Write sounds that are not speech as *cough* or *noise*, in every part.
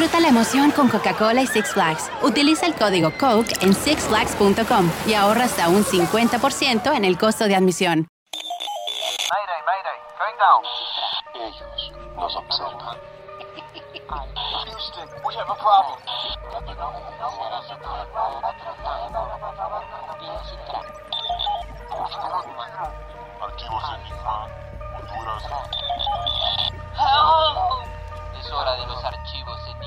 Disfruta la emoción con Coca-Cola y Six Flags. Utiliza el código COKE en sixflags.com y ahorra hasta un 50% en el costo de admisión. Mayday, mayday, going down. Ellos nos observan. Houston, we have a problem. Archivos Enigma, Honduras. Es hora de los archivos Enigma.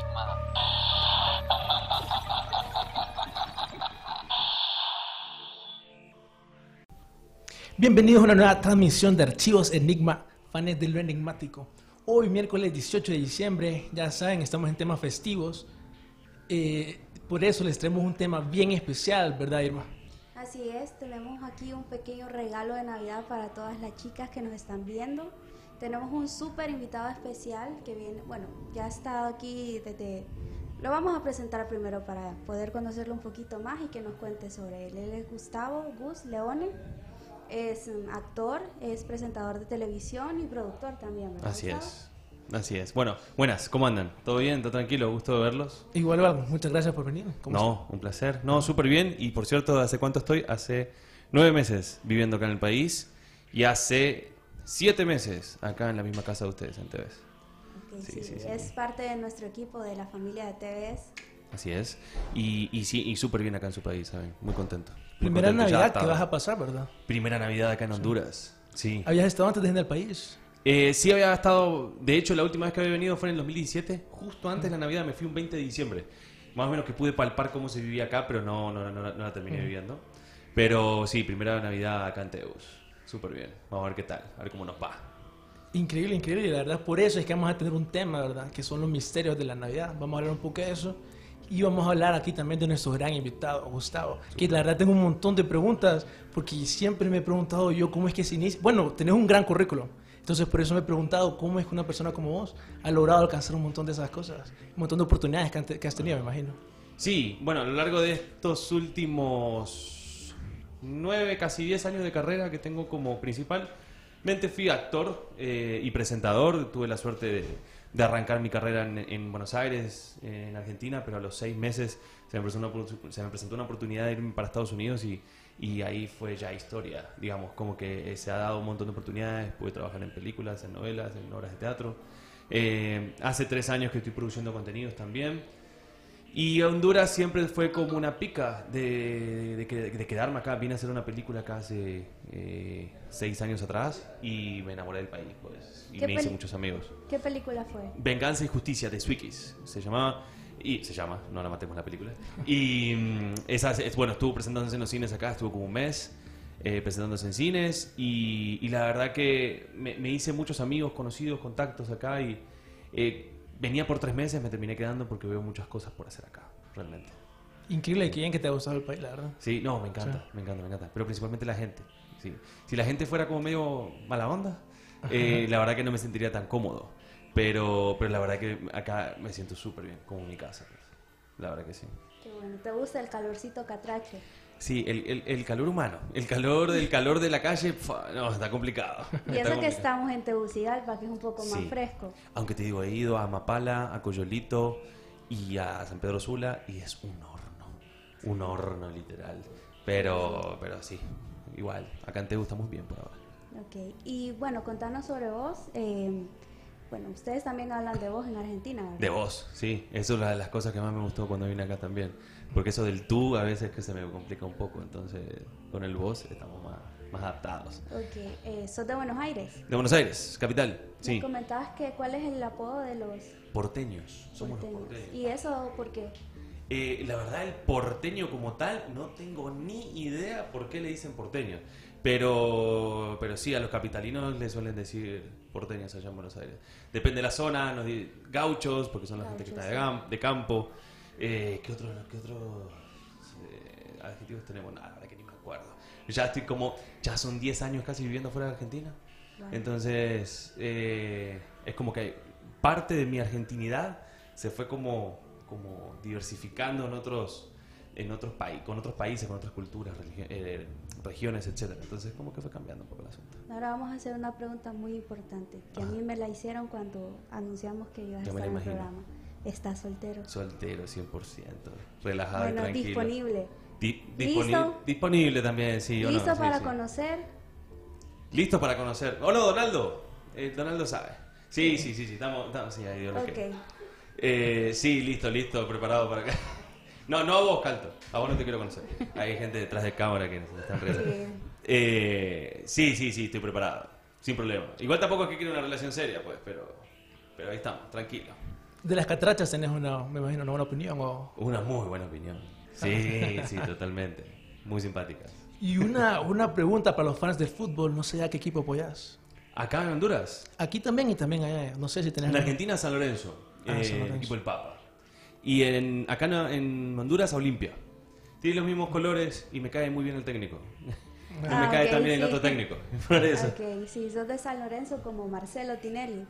Bienvenidos a una nueva transmisión de Archivos Enigma, fans de lo enigmático. Hoy, miércoles 18 de diciembre, ya saben, estamos en temas festivos. Eh, por eso les traemos un tema bien especial, ¿verdad, Irma? Así es, tenemos aquí un pequeño regalo de Navidad para todas las chicas que nos están viendo. Tenemos un súper invitado especial que viene, bueno, ya ha estado aquí desde... Lo vamos a presentar primero para poder conocerlo un poquito más y que nos cuente sobre él. Él es Gustavo Gus Leone, es actor, es presentador de televisión y productor también, ¿verdad, Así es. Así es. Bueno, buenas, ¿cómo andan? ¿Todo bien? ¿Todo tranquilo? ¿Gusto de verlos? Igual, igual, muchas gracias por venir. ¿Cómo No, un placer. No, súper bien. Y por cierto, ¿hace cuánto estoy? Hace nueve meses viviendo acá en el país y hace siete meses acá en la misma casa de ustedes, en TVS. Ok, Sí, sí, sí, sí. Es parte de nuestro equipo de la familia de TVS. Así es. Y, y sí, y súper bien acá en su país, ¿saben? Muy contento. Primera Navidad que vas a pasar, ¿verdad? Primera Navidad acá en Honduras. Sí. ¿Habías estado antes de venir al país? Eh, sí había estado, de hecho la última vez que había venido fue en el 2017, justo antes de la Navidad, me fui un 20 de diciembre. Más o menos que pude palpar cómo se vivía acá, pero no, no, no, no la terminé viviendo. Pero sí, primera Navidad acá en Teus. Súper bien. Vamos a ver qué tal, a ver cómo nos va. Increíble, increíble. Y la verdad, por eso es que vamos a tener un tema, ¿verdad? Que son los misterios de la Navidad. Vamos a hablar un poco de eso. Y vamos a hablar aquí también de nuestro gran invitado, Gustavo. Que la verdad tengo un montón de preguntas, porque siempre me he preguntado yo cómo es que se inicia. Bueno, tenés un gran currículum. Entonces, por eso me he preguntado cómo es que una persona como vos ha logrado alcanzar un montón de esas cosas. Un montón de oportunidades que, has tenido, me imagino. Sí, bueno, a lo largo de estos últimos nueve, casi diez años de carrera que tengo como principalmente fui actor eh, y presentador. Tuve la suerte de, de arrancar mi carrera en, en Buenos Aires, en Argentina, pero a los seis meses se me presentó una, se me presentó una oportunidad de irme para Estados Unidos y, y ahí fue ya historia. Digamos, como que eh, se ha dado un montón de oportunidades. Pude trabajar en películas, en novelas, en obras de teatro. Eh, hace tres años que estoy produciendo contenidos también. Y Honduras siempre fue como una pica de, de, que- de quedarme acá. Vine a hacer una película acá hace eh, seis años atrás y me enamoré del país, pues. Y ¿Qué me hice muchos amigos. ¿Qué película fue? Venganza y Justicia de Swikis se llamaba. Y se llama, no la matemos la película. Y mm, esa, es, bueno, estuvo presentándose en los cines acá, estuvo como un mes eh, presentándose en cines. Y, y la verdad que me, me hice muchos amigos, conocidos, contactos acá. Y eh, venía por tres meses, me terminé quedando porque veo muchas cosas por hacer acá, realmente. Increíble que bien que te ha gustado el país, la verdad. Sí, no, me encanta, me encanta, me encanta. Pero principalmente la gente. Sí. Si la gente fuera como medio mala onda, eh, la verdad que no me sentiría tan cómodo. Pero, pero la verdad que acá me siento súper bien, como en mi casa. pues. La verdad que sí. Qué bueno, ¿te gusta el calorcito catrache? Sí, el, el- el calor humano, el calor del calor de la calle, no, está complicado. Y que estamos en Tegucigalpa, que es un poco más Sí. fresco. Aunque te digo, he ido a Mapala, a Coyolito y a San Pedro Sula y es un horno, un horno literal. Pero, pero sí, igual, acá en Tegu estamos bien por ahora. Ok, y bueno, contanos sobre vos. eh, bueno, ustedes también hablan de vos en Argentina, ¿verdad? De vos, sí, eso es una de las cosas que más me gustó cuando vine acá también. Porque eso del tú a veces que se me complica un poco, entonces con el vos estamos más, más adaptados. Ok, eh, sos de Buenos Aires. De Buenos Aires, capital, Me sí. comentabas que cuál es el apodo de los Porteños, somos porteños. los porteños. ¿Y eso por qué? Eh, la verdad, el porteño como tal, no tengo ni idea por qué le dicen porteño. Pero, pero sí, a los capitalinos le suelen decir porteños allá en Buenos Aires. Depende de la zona, nos di- gauchos, porque son la gente que está de, Gauchos, de campo. Eh, ¿Qué otros qué otros, eh, adjetivos tenemos? Nada, verdad que ni me acuerdo. Ya estoy como, ya son 10 años casi viviendo fuera de Argentina. Wow. Entonces, eh, es como que parte de mi argentinidad se fue como, como diversificando en otros, en otros países, con otros países, con otras culturas, eh, regiones, etcétera. Entonces, como que fue cambiando un poco el asunto. Ahora vamos a hacer una pregunta muy importante que a Ajá. mí me la hicieron cuando anunciamos que ibas a estar en el programa. ¿Estás soltero? Soltero, 100%. Relajado y tranquilo. disponible. Di- ¿Listo? disponi- Disponible también, sí. no, ¿Listo sí, para sí. conocer? Listo para conocer. ¿O no, Donaldo? Eh, Donaldo sabe. Sí, sí, sí, sí. Estamos, estamos sí, ahí que- Eh, sí, listo, listo, preparado para acá. *laughs* No, no a vos, Calto. A vos no te quiero conocer. Hay gente detrás de cámara que nos están riendo. Sí. Eh, sí, sí, sí, estoy preparado. Sin problema. Igual tampoco es que quiera una relación seria, pues, pero, pero ahí estamos, tranquilo. De las catrachas tenés una, me imagino, una buena opinión. O... Una muy buena opinión. Sí, *laughs* sí, totalmente. Muy simpática. Y una, una pregunta para los fans del fútbol, no sé a qué equipo apoyás. Acá en Honduras, Aquí también y también allá, no sé si tenés... En Argentina, San Lorenzo, Ah, eh, San Lorenzo. equipo del Papa. Y en, acá en, Honduras, Olimpia. Tiene los mismos colores y me cae muy bien el técnico. Y Ah, me cae ok, también el sí. otro técnico. *laughs* Por eso. Ok, sí, sos de San Lorenzo como Marcelo Tinelli.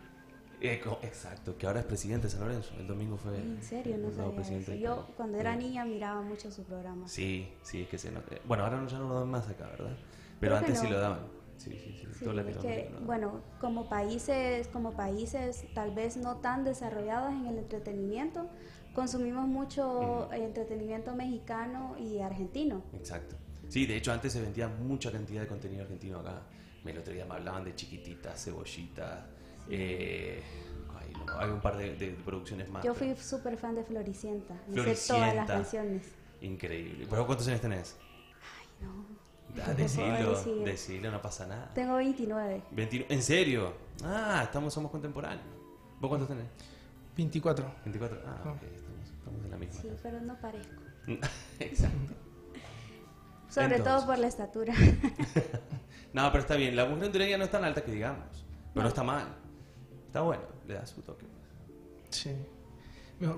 Eh, exacto, que ahora es presidente de San Lorenzo. El domingo fue. En serio, no sabía eso. presidente. Yo cuando era Sí. niña miraba mucho su programa. Sí, sí, es que se nota. Bueno, ahora no- ya no lo dan más acá, ¿verdad? Pero Creo antes sí no. lo daban. Sí, sí, sí. Sí, todo es que, daban. bueno, como países, como países tal vez no tan desarrollados en el entretenimiento, consumimos mucho entretenimiento mexicano y argentino. Exacto. Sí, de hecho antes se vendía mucha cantidad de contenido argentino acá. El otro día me hablaban de chiquititas, cebollitas. Eh, ay, no, hay un par de, de producciones más. Yo pero- fui súper fan de Floricienta, Floricienta. todas las canciones. Increíble. ¿Pero cuántos años tenés? Ay, no. Puedo decilo, decilo, no pasa nada. Tengo 29. 21 ¿En serio? Ah, estamos, somos contemporáneos. ¿Vos cuántos tenés? 24. 24. Ah, Ah. ok, estamos, estamos en la misma. Sí, pero no parezco. *laughs* Exacto. Sobre Entonces. todo por la estatura. *laughs* No, pero está bien. La mujer hondureña no es tan alta que digamos. Pero no, No. está mal. Está bueno, le da su toque. Sí.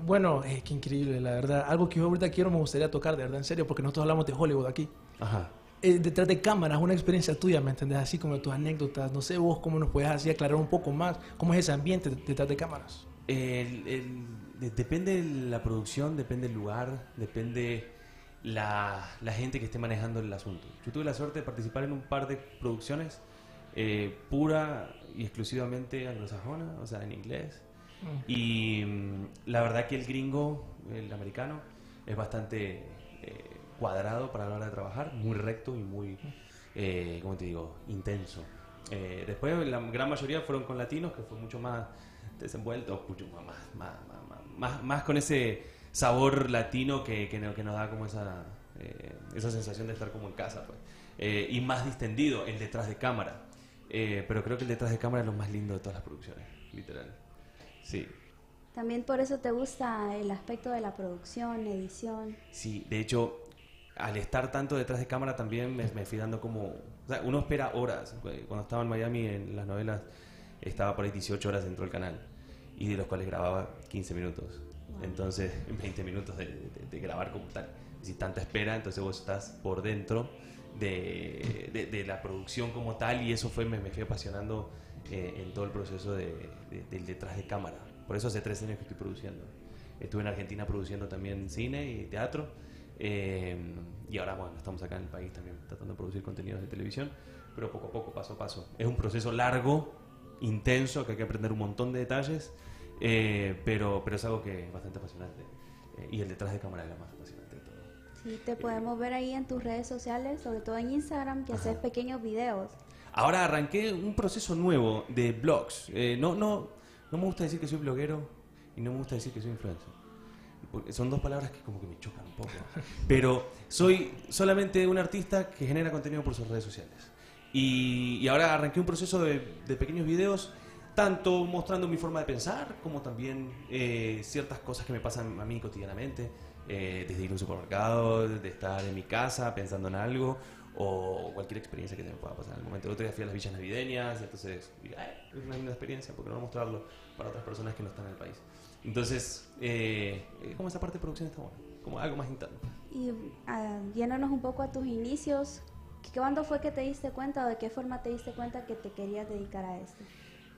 Bueno, eh, qué increíble, la verdad. Algo que yo ahorita quiero, me gustaría tocar, de verdad, en serio, porque nosotros hablamos de Hollywood aquí. Ajá. Eh, detrás de cámaras, una experiencia tuya, ¿me entendés? Así como tus anécdotas. No sé vos cómo nos puedes así aclarar un poco más cómo es ese ambiente detrás de cámaras. El- el- de- depende de la producción, depende el lugar, depende la, la gente que esté manejando el asunto. Yo tuve la suerte de participar en un par de producciones eh, pura y exclusivamente anglosajona, o sea, en inglés. Y mm, la verdad que el gringo, el americano, es bastante eh, cuadrado para la hora de trabajar, muy recto y muy, eh, ¿cómo te digo?, intenso. Eh, después la gran mayoría fueron con latinos, que fue mucho más desenvuelto, mucho más, más, más, con ese sabor latino que, que, que nos da como esa, eh, esa sensación de estar como en casa, pues. Eh, y más distendido, el detrás de cámara. Eh, pero creo que el detrás de cámara es lo más lindo de todas las producciones, literal. Sí. También por eso te gusta el aspecto de la producción, edición. Sí, de hecho, al estar tanto detrás de cámara también me, me fui dando como... O sea, uno espera horas. Cuando estaba en Miami en las novelas estaba por ahí 18 horas dentro del canal y de los cuales grababa 15 minutos. Entonces, *laughs* 20 minutos de, de- de grabar como tal. Si tanta espera, entonces vos estás por dentro de, de- de la producción como tal y eso fue, me, me fui apasionando eh, en todo el proceso de- de- del detrás de cámara. Por eso hace tres años que estoy produciendo. Estuve en Argentina produciendo también cine y teatro. eh, y ahora, bueno, estamos acá en el país también tratando de producir contenidos de televisión, pero poco a poco, paso a paso. Es un proceso largo, intenso, que hay que aprender un montón de detalles, eh, pero, pero es algo que es bastante apasionante. Eh, y el detrás de cámara es lo más apasionante. Sí, te podemos ver ahí en tus redes sociales, sobre todo en Instagram, que haces pequeños videos. Ahora arranqué un proceso nuevo de blogs. Eh, no, no, no me gusta decir que soy bloguero y no me gusta decir que soy influencer. Porque son dos palabras que como que me chocan un poco. *laughs* Pero soy solamente un artista que genera contenido por sus redes sociales. Y, y ahora arranqué un proceso de, de pequeños videos, tanto mostrando mi forma de pensar, como también eh, ciertas cosas que me pasan a mí cotidianamente, eh, desde ir a un supermercado, de estar en mi casa pensando en algo, o cualquier experiencia que me pueda pasar en el momento. El otro día fui a las villas navideñas, entonces dije, "Ay, es una linda experiencia, porque no mostrarlo para otras personas que no están en el país? Entonces, eh, eh, como esa parte de producción está buena, como algo más interno. Y yéndonos un poco a tus inicios, ¿Cuándo fue que te diste cuenta o de qué forma te diste cuenta que te querías dedicar a esto?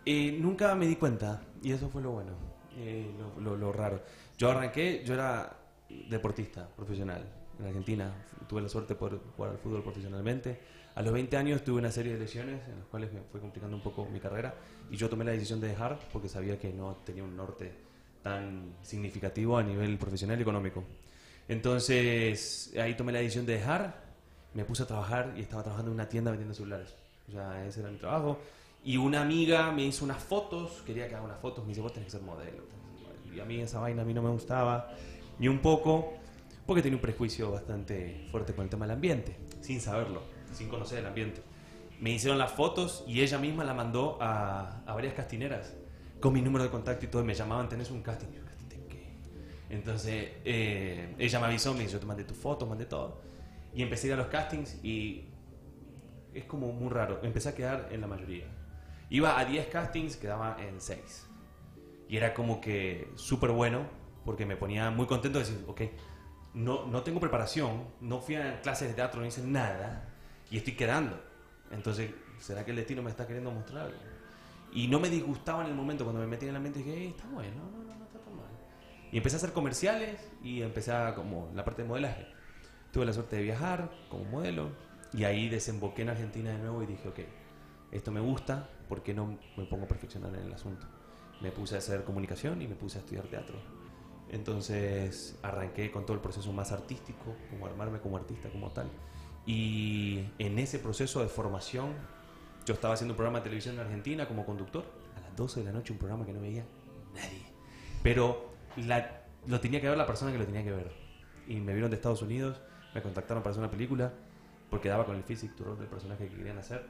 Eh, nunca me di cuenta, y eso fue lo bueno, eh, lo, lo- lo raro. Yo arranqué, yo era deportista profesional en Argentina, tuve la suerte de poder jugar al fútbol profesionalmente. A los 20 años tuve una serie de lesiones en las cuales me fue complicando un poco mi carrera y yo tomé la decisión de dejar porque sabía que no tenía un norte tan significativo a nivel profesional y económico. Entonces ahí tomé la decisión de dejar, me puse a trabajar y estaba trabajando en una tienda vendiendo celulares. O sea, ese era mi trabajo. Y una amiga me hizo unas fotos, quería que haga unas fotos, me dice, vos tenés que ser modelo. tenés que ser modelo". Y a mí esa vaina a mí no me gustaba, ni un poco, porque tenía un prejuicio bastante fuerte con el tema del ambiente, sin saberlo, sin conocer el ambiente. Me hicieron las fotos y ella misma la mandó a, a varias castineras con mi número de contacto y todo, y me llamaban, tenés un casting. Yo, ¿casting de qué? Entonces, eh, ella me avisó, me dijo, yo te mandé tus fotos, mandé todo. Y empecé a ir a los castings y es como muy raro. Empecé a quedar en la mayoría. Iba a 10 castings, quedaba en 6. Y era como que súper bueno, porque me ponía muy contento de decir, ok, no, no tengo preparación, no fui a clases de teatro, no hice nada, y estoy quedando. Entonces, ¿será que el destino me está queriendo mostrar algo? Y no me disgustaba en el momento cuando me metí en la mente, dije, "Ey, está bueno, no, no, no está tan mal. Y empecé a hacer comerciales y empecé a como la parte de modelaje. Tuve la suerte de viajar como modelo y ahí desemboqué en Argentina de nuevo y dije, ok, esto me gusta, ¿por qué no me pongo a perfeccionar en el asunto? Me puse a hacer comunicación y me puse a estudiar teatro. Entonces arranqué con todo el proceso más artístico, como armarme como artista como tal. Y en ese proceso de formación, yo estaba haciendo un programa de televisión en Argentina como conductor, a las 12 de la noche, un programa que no veía nadie. Pero la- lo tenía que ver la persona que lo tenía que ver. Y me vieron de Estados Unidos, me contactaron para hacer una película, porque daba con el physique tour del personaje que querían hacer.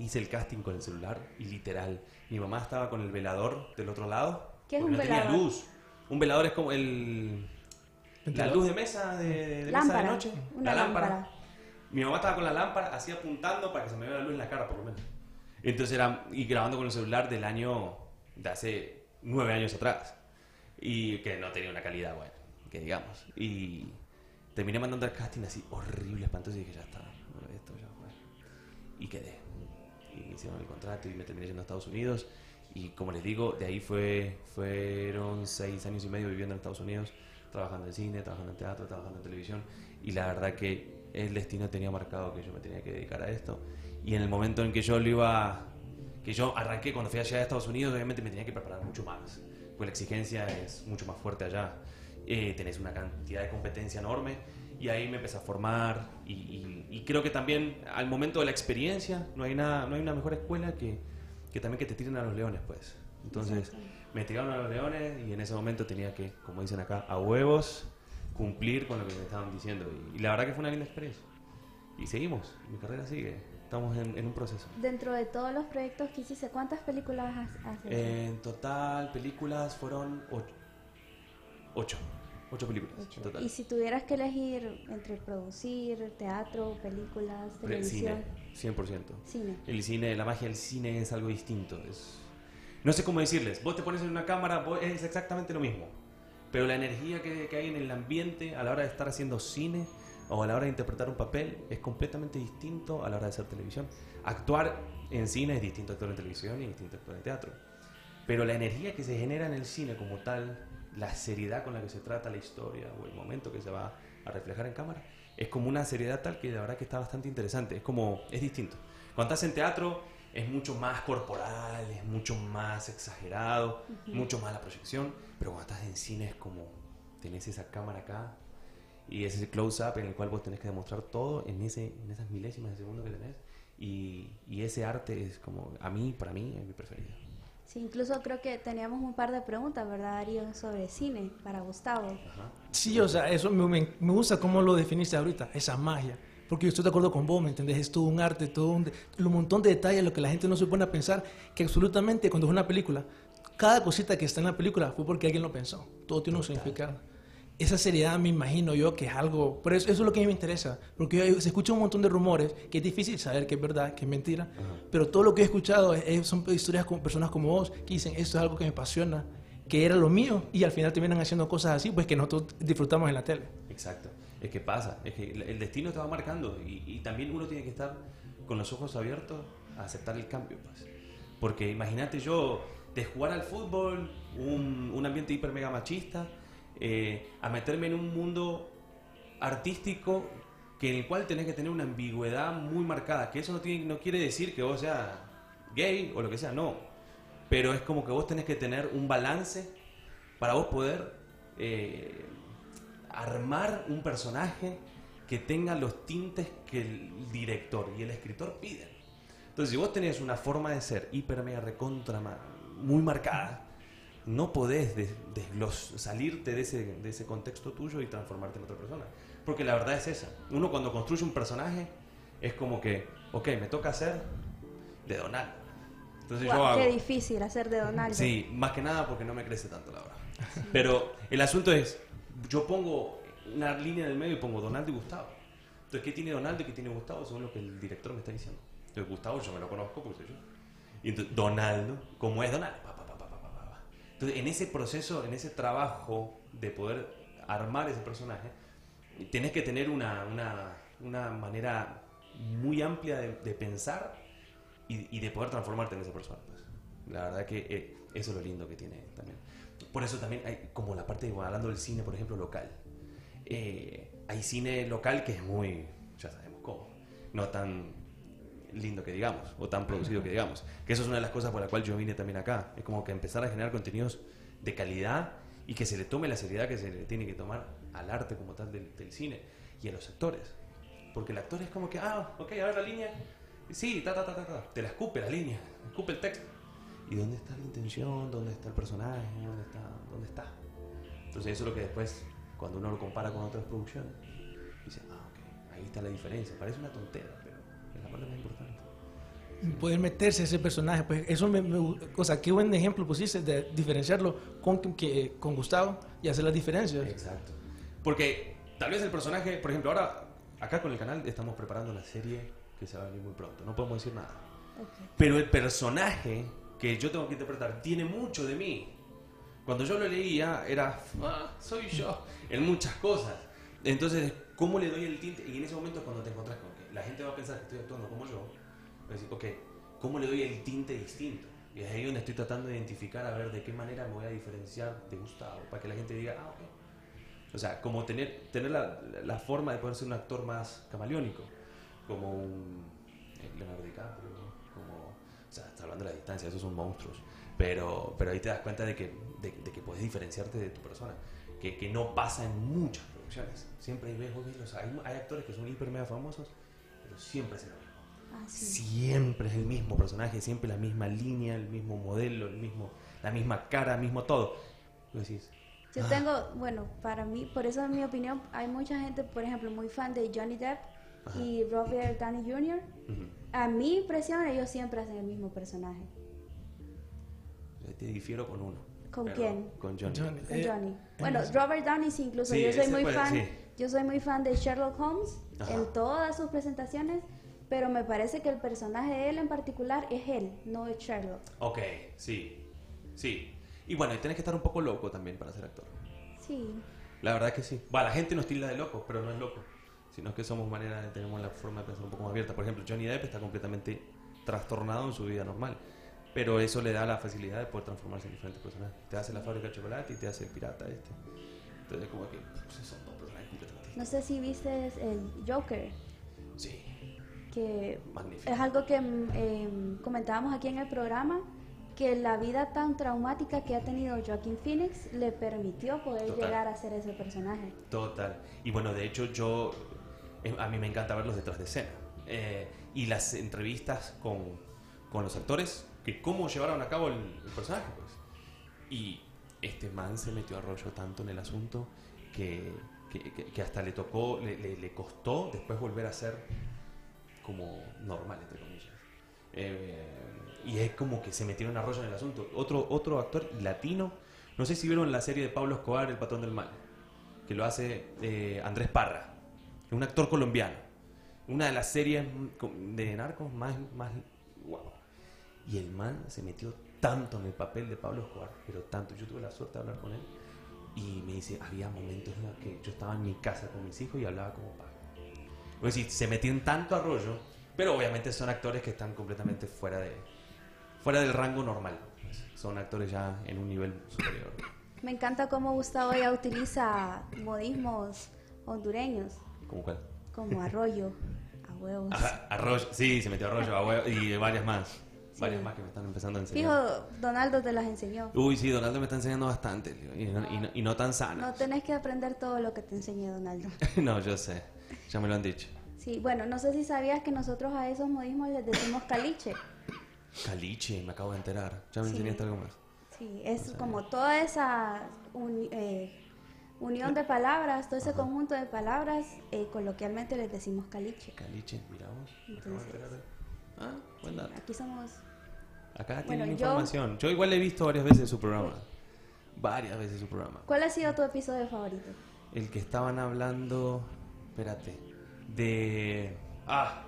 Hice el casting con el celular y literal, mi mamá estaba con el velador del otro lado. ¿Qué es un no tenía velador? luz. Un velador es como el... La luz de mesa de, de mesa de Lámpara, noche. una la lámpara. lámpara. Mi mamá estaba con la lámpara, así apuntando para que se me vea la luz en la cara, por lo menos. Entonces era, y grabando con el celular del año, de hace nueve años atrás. Y que no tenía una calidad buena, que digamos. Y terminé mandando el casting así horrible, espantoso, y dije, ya está, bueno, esto ya fue. Y quedé. Y me hicieron el contrato y me terminé yendo a Estados Unidos. Y como les digo, de ahí fue, fueron seis años y medio viviendo en Estados Unidos, trabajando en cine, trabajando en teatro, trabajando en televisión. Y la verdad que el destino tenía marcado que yo me tenía que dedicar a esto. Y en el momento en que yo lo iba, que yo arranqué cuando fui allá a Estados Unidos, obviamente me tenía que preparar mucho más. Porque la exigencia es mucho más fuerte allá. Eh, tenés una cantidad de competencia enorme. Y ahí me empecé a formar. Y, y- y creo que también al momento de la experiencia, no hay, nada, no hay una mejor escuela que, que también que te tiren a los leones, pues. Entonces, me tiraron a los leones y en ese momento tenía que, como dicen acá, a huevos, cumplir con lo que me estaban diciendo. Y, y la verdad que fue una linda experiencia. Y seguimos, mi carrera sigue. Estamos en, en un proceso. Dentro de todos los proyectos que hiciste, ¿cuántas películas has, hecho? En total, películas fueron ocho. Ocho, Ocho películas Ocho. en total. Y si tuvieras que elegir entre producir, teatro, películas, televisión, Cine, 100%. cine. El cine, la magia del cine es algo distinto. Es... No sé cómo decirles. Vos te pones en una cámara, vos- es exactamente lo mismo. Pero la energía que, que hay en el ambiente a la hora de estar haciendo cine o a la hora de interpretar un papel es completamente distinto a la hora de hacer televisión. Actuar en cine es distinto a actuar en televisión y es distinto a actuar en teatro. Pero la energía que se genera en el cine como tal, la seriedad con la que se trata la historia o el momento que se va a reflejar en cámara, es como una seriedad tal que la verdad que está bastante interesante. Es como, es distinto. Cuando estás en teatro es mucho más corporal, es mucho más exagerado, mucho más la proyección, pero cuando estás en cine es como, tenés esa cámara acá y ese close-up en el cual vos tenés que demostrar todo en, ese, en esas milésimas de segundo que tenés. Y, y ese arte es como, a mí, para mí, es mi preferido. Sí, incluso creo que teníamos un par de preguntas, ¿verdad, Darío? Sobre cine para Gustavo. Sí, o sea, eso me, me- me gusta cómo lo definiste ahorita, esa magia. Porque yo estoy de acuerdo con vos, ¿me entendés? Es todo un arte, todo un, un montón de detalles, lo que la gente no se pone a pensar, que absolutamente cuando es una película, cada cosita que está en la película fue porque alguien lo pensó. Todo tiene un significado. Esa seriedad me imagino yo que es algo, por eso, eso es lo que a mí me interesa, porque yo- se escucha un montón de rumores que es difícil saber que es verdad, que es mentira, pero todo lo que he escuchado es- es- son historias con personas como vos que dicen, esto es algo que me apasiona, que era lo mío, y al final terminan haciendo cosas así, pues que nosotros disfrutamos en la tele. Exacto. Es que pasa, es que el- destino va marcando y, y también uno tiene que estar con los ojos abiertos a aceptar el cambio. Pues. Porque imagínate yo de jugar al fútbol, un, un ambiente hiper mega machista, eh, a meterme en un mundo artístico que en el cual tenés que tener una ambigüedad muy marcada. Que eso no, tiene, quiere decir que vos seas gay o lo que sea, no. Pero es como que vos tenés que tener un balance para vos poder eh, armar un personaje que tenga los tintes que el director y el escritor piden. Entonces, si vos tenés una forma de ser hiper mega recontra muy marcada, no podés des- desglos- salirte de ese, de ese contexto tuyo y transformarte en otra persona. Porque la verdad es esa. Uno cuando construye un personaje es como que, ok, me toca hacer de Donald. Entonces yo Guau, hago... qué difícil hacer de Donaldo. Sí, más que nada porque no me crece tanto la verdad. Pero el asunto es, yo pongo una línea en el medio y pongo Donaldo y Gustavo. Entonces, ¿qué tiene Donaldo y qué tiene Gustavo? Según lo que el director me está diciendo. Entonces, Gustavo yo me lo conozco, porque soy yo. Y entonces, Donaldo, como es Donaldo, Entonces, en ese proceso, en ese trabajo de poder armar ese personaje, tenés que tener una, una, una manera muy amplia de, de pensar y, y de poder transformarte en esa persona. pues. La verdad que eh, eso es lo lindo que tiene también. Por eso también hay como la parte de, bueno, hablando del cine, por ejemplo, local. Eh, hay cine local que es muy, ya sabemos cómo, no tan lindo que digamos, o tan producido que digamos. Que eso es una de las cosas por la cual yo vine también acá. Es como que empezar a generar contenidos de calidad y que se le tome la seriedad que se le tiene que tomar al arte como tal del, del cine y a los actores. Porque el actor es como que, ah, ok, a ver la línea. Sí, ta, ta, ta, ta, ta. Te la escupe la línea, escupe el texto. ¿Y dónde está la intención? ¿Dónde está el personaje? ¿Dónde está? ¿Dónde está? Entonces eso es lo que después, cuando uno lo compara con otras producciones, dice, ah, ok, ahí está la diferencia. Parece una tontera, pero es la parte más importante. Poder meterse a ese personaje, pues eso me, me o sea, qué buen ejemplo pusiste de diferenciarlo con, que, con Gustavo y hacer las diferencias. Exacto. Porque tal vez el personaje, por ejemplo, ahora acá con el canal estamos preparando una serie que se va a venir muy pronto. No podemos decir nada. Ok. Pero el personaje que yo tengo que interpretar tiene mucho de mí. Cuando yo lo leía era, ah, soy yo, *laughs* en muchas cosas. Entonces, ¿cómo le doy el tinte? Y en ese momento es cuando te encontrás con que la gente va a pensar que estoy actuando como yo. Decir, ¿cómo le doy el tinte distinto? Y es ahí donde estoy tratando de identificar a ver de qué manera me voy a diferenciar de Gustavo, para que la gente diga, ah, ok. O sea, como tener, tener la, la forma de poder ser un actor más camaleónico, como un eh, Leonardo DiCaprio, como, o sea, está hablando de la distancia, esos son monstruos, pero, pero ahí te das cuenta de que, de, que puedes diferenciarte de tu persona, que, que no pasa en muchas producciones. Siempre los- hay, hay actores que son hiper mega famosos, pero siempre es lo mismo. Ah, sí. Siempre es el mismo personaje, siempre la misma línea, el mismo modelo, el mismo, la misma cara, el mismo todo. Tú decís, Yo tengo, bueno, para mí, por eso en mi opinión, hay mucha gente, por ejemplo, muy fan de Johnny Depp y Robert Downey Jr. ujú, A mi impresión, ellos siempre hacen el mismo personaje. yo te difiero con uno. ¿Con quién? Con Johnny. Johnny. Con Eh, Johnny. Bueno, eh, Robert Downey sí, incluso Sí, yo soy muy puede- fan. sí. Yo soy muy fan de Sherlock Holmes Ajá. en todas sus presentaciones, pero me parece que el personaje de él en particular es él, no es Sherlock. Ok, sí, sí. Y bueno, y tenés que estar un poco loco también para ser actor. Sí. La verdad que sí. Va, la gente nos tilda de locos, pero no es loco. Sino que somos manera, tenemos la forma de pensar un poco más abierta. Por ejemplo, Johnny Depp está completamente trastornado en su vida normal. Pero eso le da la facilidad de poder transformarse en diferentes personajes. Te hace la fábrica de chocolate y te hace el pirata este. Entonces, como que pues, son dos personajes completamente No sé si viste el Joker. Sí, que magnífico. es algo que em, comentábamos aquí en el programa, que la vida tan traumática que ha tenido Joaquín Phoenix le permitió poder Total. llegar a ser ese personaje. Total. Y bueno, de hecho yo, eh, a mí me encanta verlos detrás de escena. Eh, y las entrevistas con, con los actores, que cómo llevaron a cabo el, el personaje, pues. Y este man se metió a rollo tanto en el asunto que, que, que- que hasta le tocó, le, le- le costó después volver a ser como normal, entre comillas. Eh, y es como que se metieron a rollo en el asunto. Otro, otro actor latino, no sé si vieron la serie de Pablo Escobar, El Patrón del Mal que lo hace eh, Andrés Parra, un actor colombiano. Una de las series de narcos más, más guau. Y el man se metió tanto en el papel de Pablo Escobar, pero tanto. Yo tuve la suerte de hablar con él Y me dice, había momentos en los que yo estaba en mi casa con mis hijos y hablaba como padre. Es decir, se metían tanto a rollo, pero obviamente son actores que están completamente fuera de fuera del rango normal. Son actores ya en un nivel superior. Me encanta cómo Gustavo ya utiliza modismos hondureños, ¿Cómo cuál? como arroyo, a huevos. Ajá, Arroyo, sí, se metió Arroyo a huevo, y varias más. Sí. Varias más que me están empezando a enseñar. Fijo, Donaldo te las enseñó. Uy, sí, Donaldo me está enseñando bastante y no, y no- y no tan No sana. tenés que aprender todo lo que te enseñé Donaldo. *laughs* No, yo sé, ya me lo han dicho. Sí, bueno, no sé si sabías que nosotros a esos modismos les decimos caliche. Caliche, me acabo de enterar. Ya me Sí. enseñaste algo más. Sí, es como toda esa eh, unión de palabras, todo ese conjunto de palabras, eh, coloquialmente les decimos caliche. Caliche, mira vos. Entonces- de- Ah, buen dato. Aquí somos... Acá Bueno, tienen yo- información. Yo igual he visto varias veces su programa. Varias veces su programa. ¿Cuál ha sido tu episodio favorito? El que estaban hablando. Espérate. De. Ah.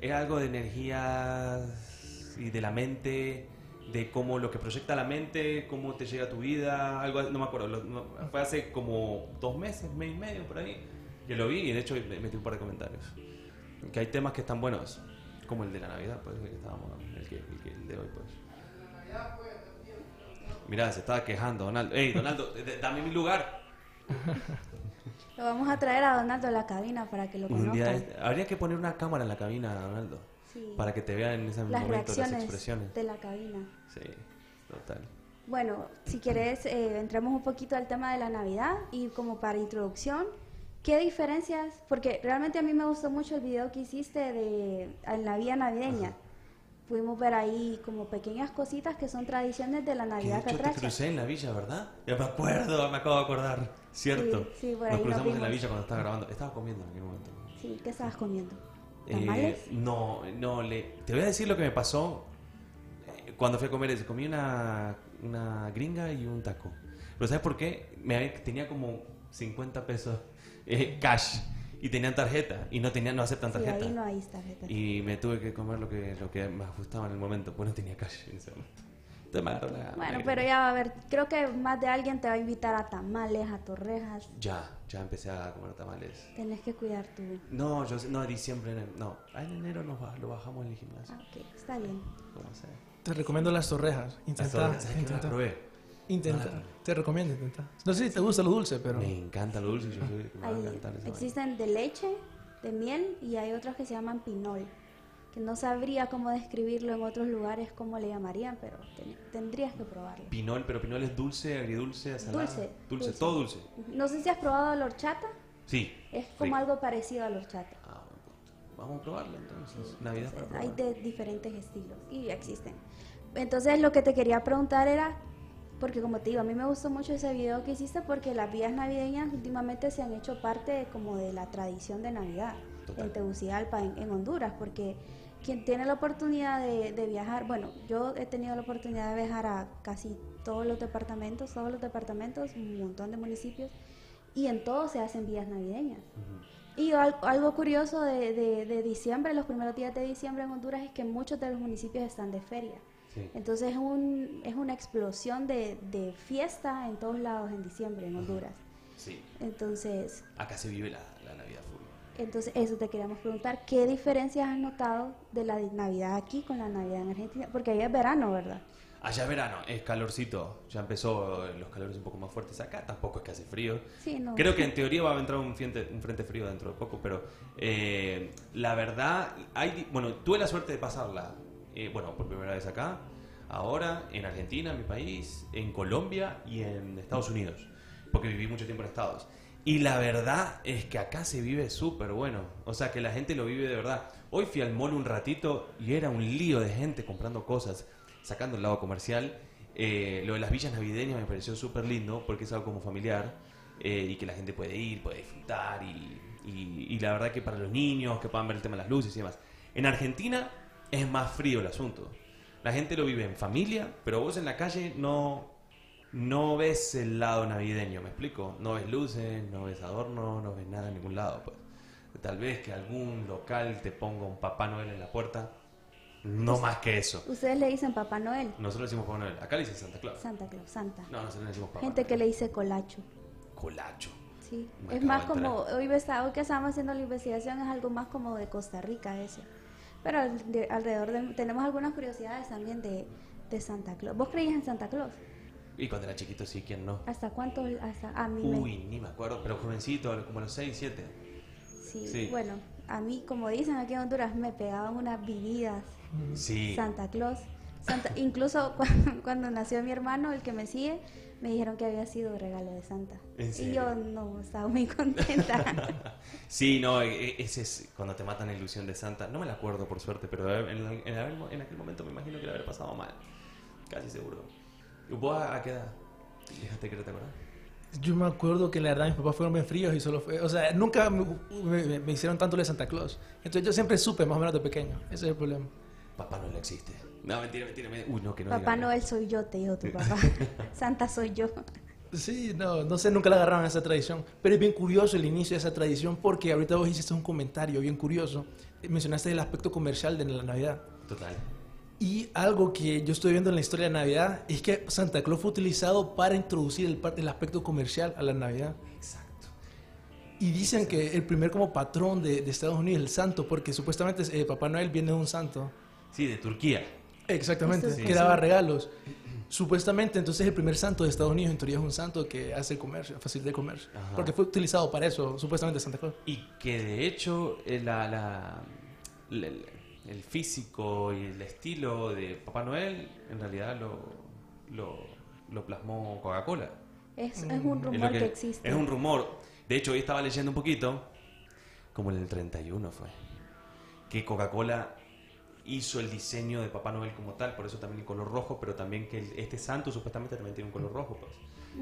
Era algo de energías y de la mente. De cómo lo que proyecta la mente, cómo te llega a tu vida. Algo, no me acuerdo. lo- no- fue hace como dos meses, mes y medio por ahí. Que lo vi y de hecho metí un par de comentarios. Que hay temas que están buenos. Como el de la Navidad, pues, el que estábamos. El, que, el, que- el de hoy, pues. Mirá, se estaba quejando, Donaldo. Ey, Donaldo, dame mi lugar. *laughs* Lo vamos a traer a Donaldo a la cabina para que lo Un día conozcan. habría que poner una cámara en la cabina, Donaldo, Sí. para que te vean en ese Las momento las reacciones expresiones. de la cabina. Sí, total. Bueno, si quieres, eh, entremos un poquito al tema de la Navidad y como para introducción, ¿qué diferencias? Porque realmente a mí me gustó mucho el video que hiciste de en la vía navideña. Pudimos ver ahí como pequeñas cositas que son tradiciones de la Que de Navidad hecho te crucé en la villa, ¿verdad? Ya me acuerdo, me acabo de acordar. Cierto. Sí, sí, por ahí nos cruzamos en la villa cuando estaba grabando. Estaba comiendo en aquel momento. Sí, ¿qué estabas comiendo? Eh, ¿Tamales? no, no, le, te voy a decir lo que me pasó eh, cuando fui a comer. Comí una, una gringa y un taco. Pero ¿sabes por qué? Me, tenía como 50 pesos eh, cash y tenían tarjeta y no tenía, no aceptan sí, tarjeta. ahí no hay tarjeta. Y me tuve que comer lo que, lo que me ajustaba en el momento, pues no tenía cash en ese momento. Bueno, pero ya va a ver, creo que más de alguien te va a invitar a tamales, a torrejas. Ya, ya empecé a comer tamales. Tenés que cuidar tu... No, yo no, diciembre, enero, no. Ah, en enero nos lo bajamos en el gimnasio. Ah, ok, está bien. ¿Cómo se Te recomiendo las torrejas. Las Intenta. torres, ¿sabes que no las intenta. probé? intenta. No. Te recomiendo intentar. No sé si te gusta lo dulce, pero. Me encanta lo dulce, yo soy me va a Hay- encantar esa vaina. existen de leche, de miel y hay otros que se llaman pinol, que no sabría cómo describirlo en otros lugares, cómo le llamarían, pero ten- tendrías que probarlo. Pinol, pero pinol es dulce, agridulce, salado. Dulce, Dulce, dulce. todo dulce. No sé si has probado la horchata, Sí. es como sí. algo parecido a la horchata. Ah. Vamos a probarlo entonces. Navidad para Entonces, hay probar. de diferentes estilos y existen. Entonces lo que te quería preguntar era, porque como te digo, a mí me gustó mucho ese video que hiciste porque las vías navideñas últimamente se han hecho parte como de la tradición de Navidad Total. en Tegucigalpa, en, en Honduras, porque quien tiene la oportunidad de, de viajar, bueno, yo he tenido la oportunidad de viajar a casi todos los departamentos, todos los departamentos, un montón de municipios, y en todos se hacen vías navideñas. Y al- algo curioso de, de- de diciembre, los primeros días de diciembre en Honduras, es que muchos de los municipios están de feria. Sí. Entonces es, un, es una explosión de, de fiesta en todos lados en diciembre en Honduras. Sí. Entonces, Acá se vive la. Entonces eso te queríamos preguntar, ¿qué diferencias has notado de la Navidad aquí con la Navidad en Argentina? Porque ahí es verano, ¿verdad? Allá es verano, es calorcito. Ya empezó eh, los calores un poco más fuertes acá. Tampoco es que hace frío. Sí, no. Creo que en teoría va a entrar un frente, un frente frío dentro de poco, pero eh, la verdad, hay, bueno, tuve la suerte de pasarla, eh, bueno, por primera vez acá, ahora en Argentina, en mi país, en Colombia y en Estados Unidos, porque viví mucho tiempo en Estados. Y la verdad es que acá se vive súper bueno, o sea que la gente lo vive de verdad. Hoy fui al mall un ratito y era un lío de gente comprando cosas, sacando el lado comercial. Eh, lo de las villas navideñas me pareció súper lindo porque es algo como familiar eh, y que la gente puede ir, puede disfrutar y, y- y la verdad que para los niños que puedan ver el tema de las luces y demás. En Argentina es más frío el asunto. La gente lo vive en familia, pero vos en la calle no, no ves el lado navideño, ¿me explico? No ves luces, no ves adornos, no ves nada en ningún lado. Pues. Tal vez que algún local te ponga un Papá Noel en la puerta, No más que eso. Ustedes le dicen Papá Noel, Nosotros le decimos Papá Noel. Acá le dicen Santa Claus. Santa Claus, Santa. No, nosotros le decimos Papá Gente que le dice colacho. Colacho. Sí, Me es más como, hoy, hoy que estábamos haciendo la investigación, es algo más como de Costa Rica ese. Pero al- de- alrededor de, tenemos algunas curiosidades también de, de Santa Claus. ¿Vos creías en Santa Claus? Y cuando era chiquito sí, ¿quién no? ¿Hasta cuánto? Hasta, a mí me- Uy, ni me acuerdo, pero jovencito, como a los 6, 7. sí, sí. Bueno, a mí, como dicen aquí en Honduras, me pegaban unas vividas Sí. Santa Claus. Santa, incluso *laughs* cuando, cuando nació mi hermano, el que me sigue, me dijeron que había sido regalo de Santa. ¿En Y yo no estaba muy contenta. *laughs* Sí, no, e- e- ese es cuando te matan la ilusión de Santa. No me la acuerdo, por suerte, pero en, la- en la- en aquel momento me imagino que le haber pasado mal. Casi seguro. ¿Vos a, a qué edad? Déjate que no te acuerdas. Yo me acuerdo que la verdad mis papás fueron bien fríos y solo fue, o sea, nunca me, me- me hicieron tanto de Santa Claus. Entonces yo siempre supe más o menos de pequeño. Ese es el problema. Papá no existe. No, mentira, mentira. mentira. Uy, no, que no Papá. Noel soy yo, te dijo tu papá. *laughs* Santa soy yo. Sí, no, no sé, nunca le agarraron esa tradición. Pero es bien curioso el inicio de esa tradición porque ahorita vos hiciste un comentario bien curioso. Mencionaste el aspecto comercial de la Navidad. Total. Y algo que yo estoy viendo en la historia de Navidad es que Santa Claus fue utilizado para introducir el, el aspecto comercial a la Navidad. Exacto. Y dicen que el primer como patrón de, de Estados Unidos es el santo, porque supuestamente eh, Papá Noel viene de un santo. Sí, de Turquía. Exactamente, es que daba regalos. Supuestamente entonces el primer santo de Estados Unidos en teoría es un santo que hace el comercio, facilita el comercio. Ajá. Porque fue utilizado para eso, supuestamente Santa Claus. Y que de hecho eh, la, la- la- el, físico y el estilo de Papá Noel en realidad lo, lo, lo plasmó Coca-Cola. Es, es un Es rumor que, existe. Es un rumor. De hecho, hoy estaba leyendo un poquito, como en el 31 fue, que Coca-Cola hizo el diseño de Papá Noel como tal, por eso también el color rojo, pero también que el- este santo supuestamente también tiene un color rojo, pues.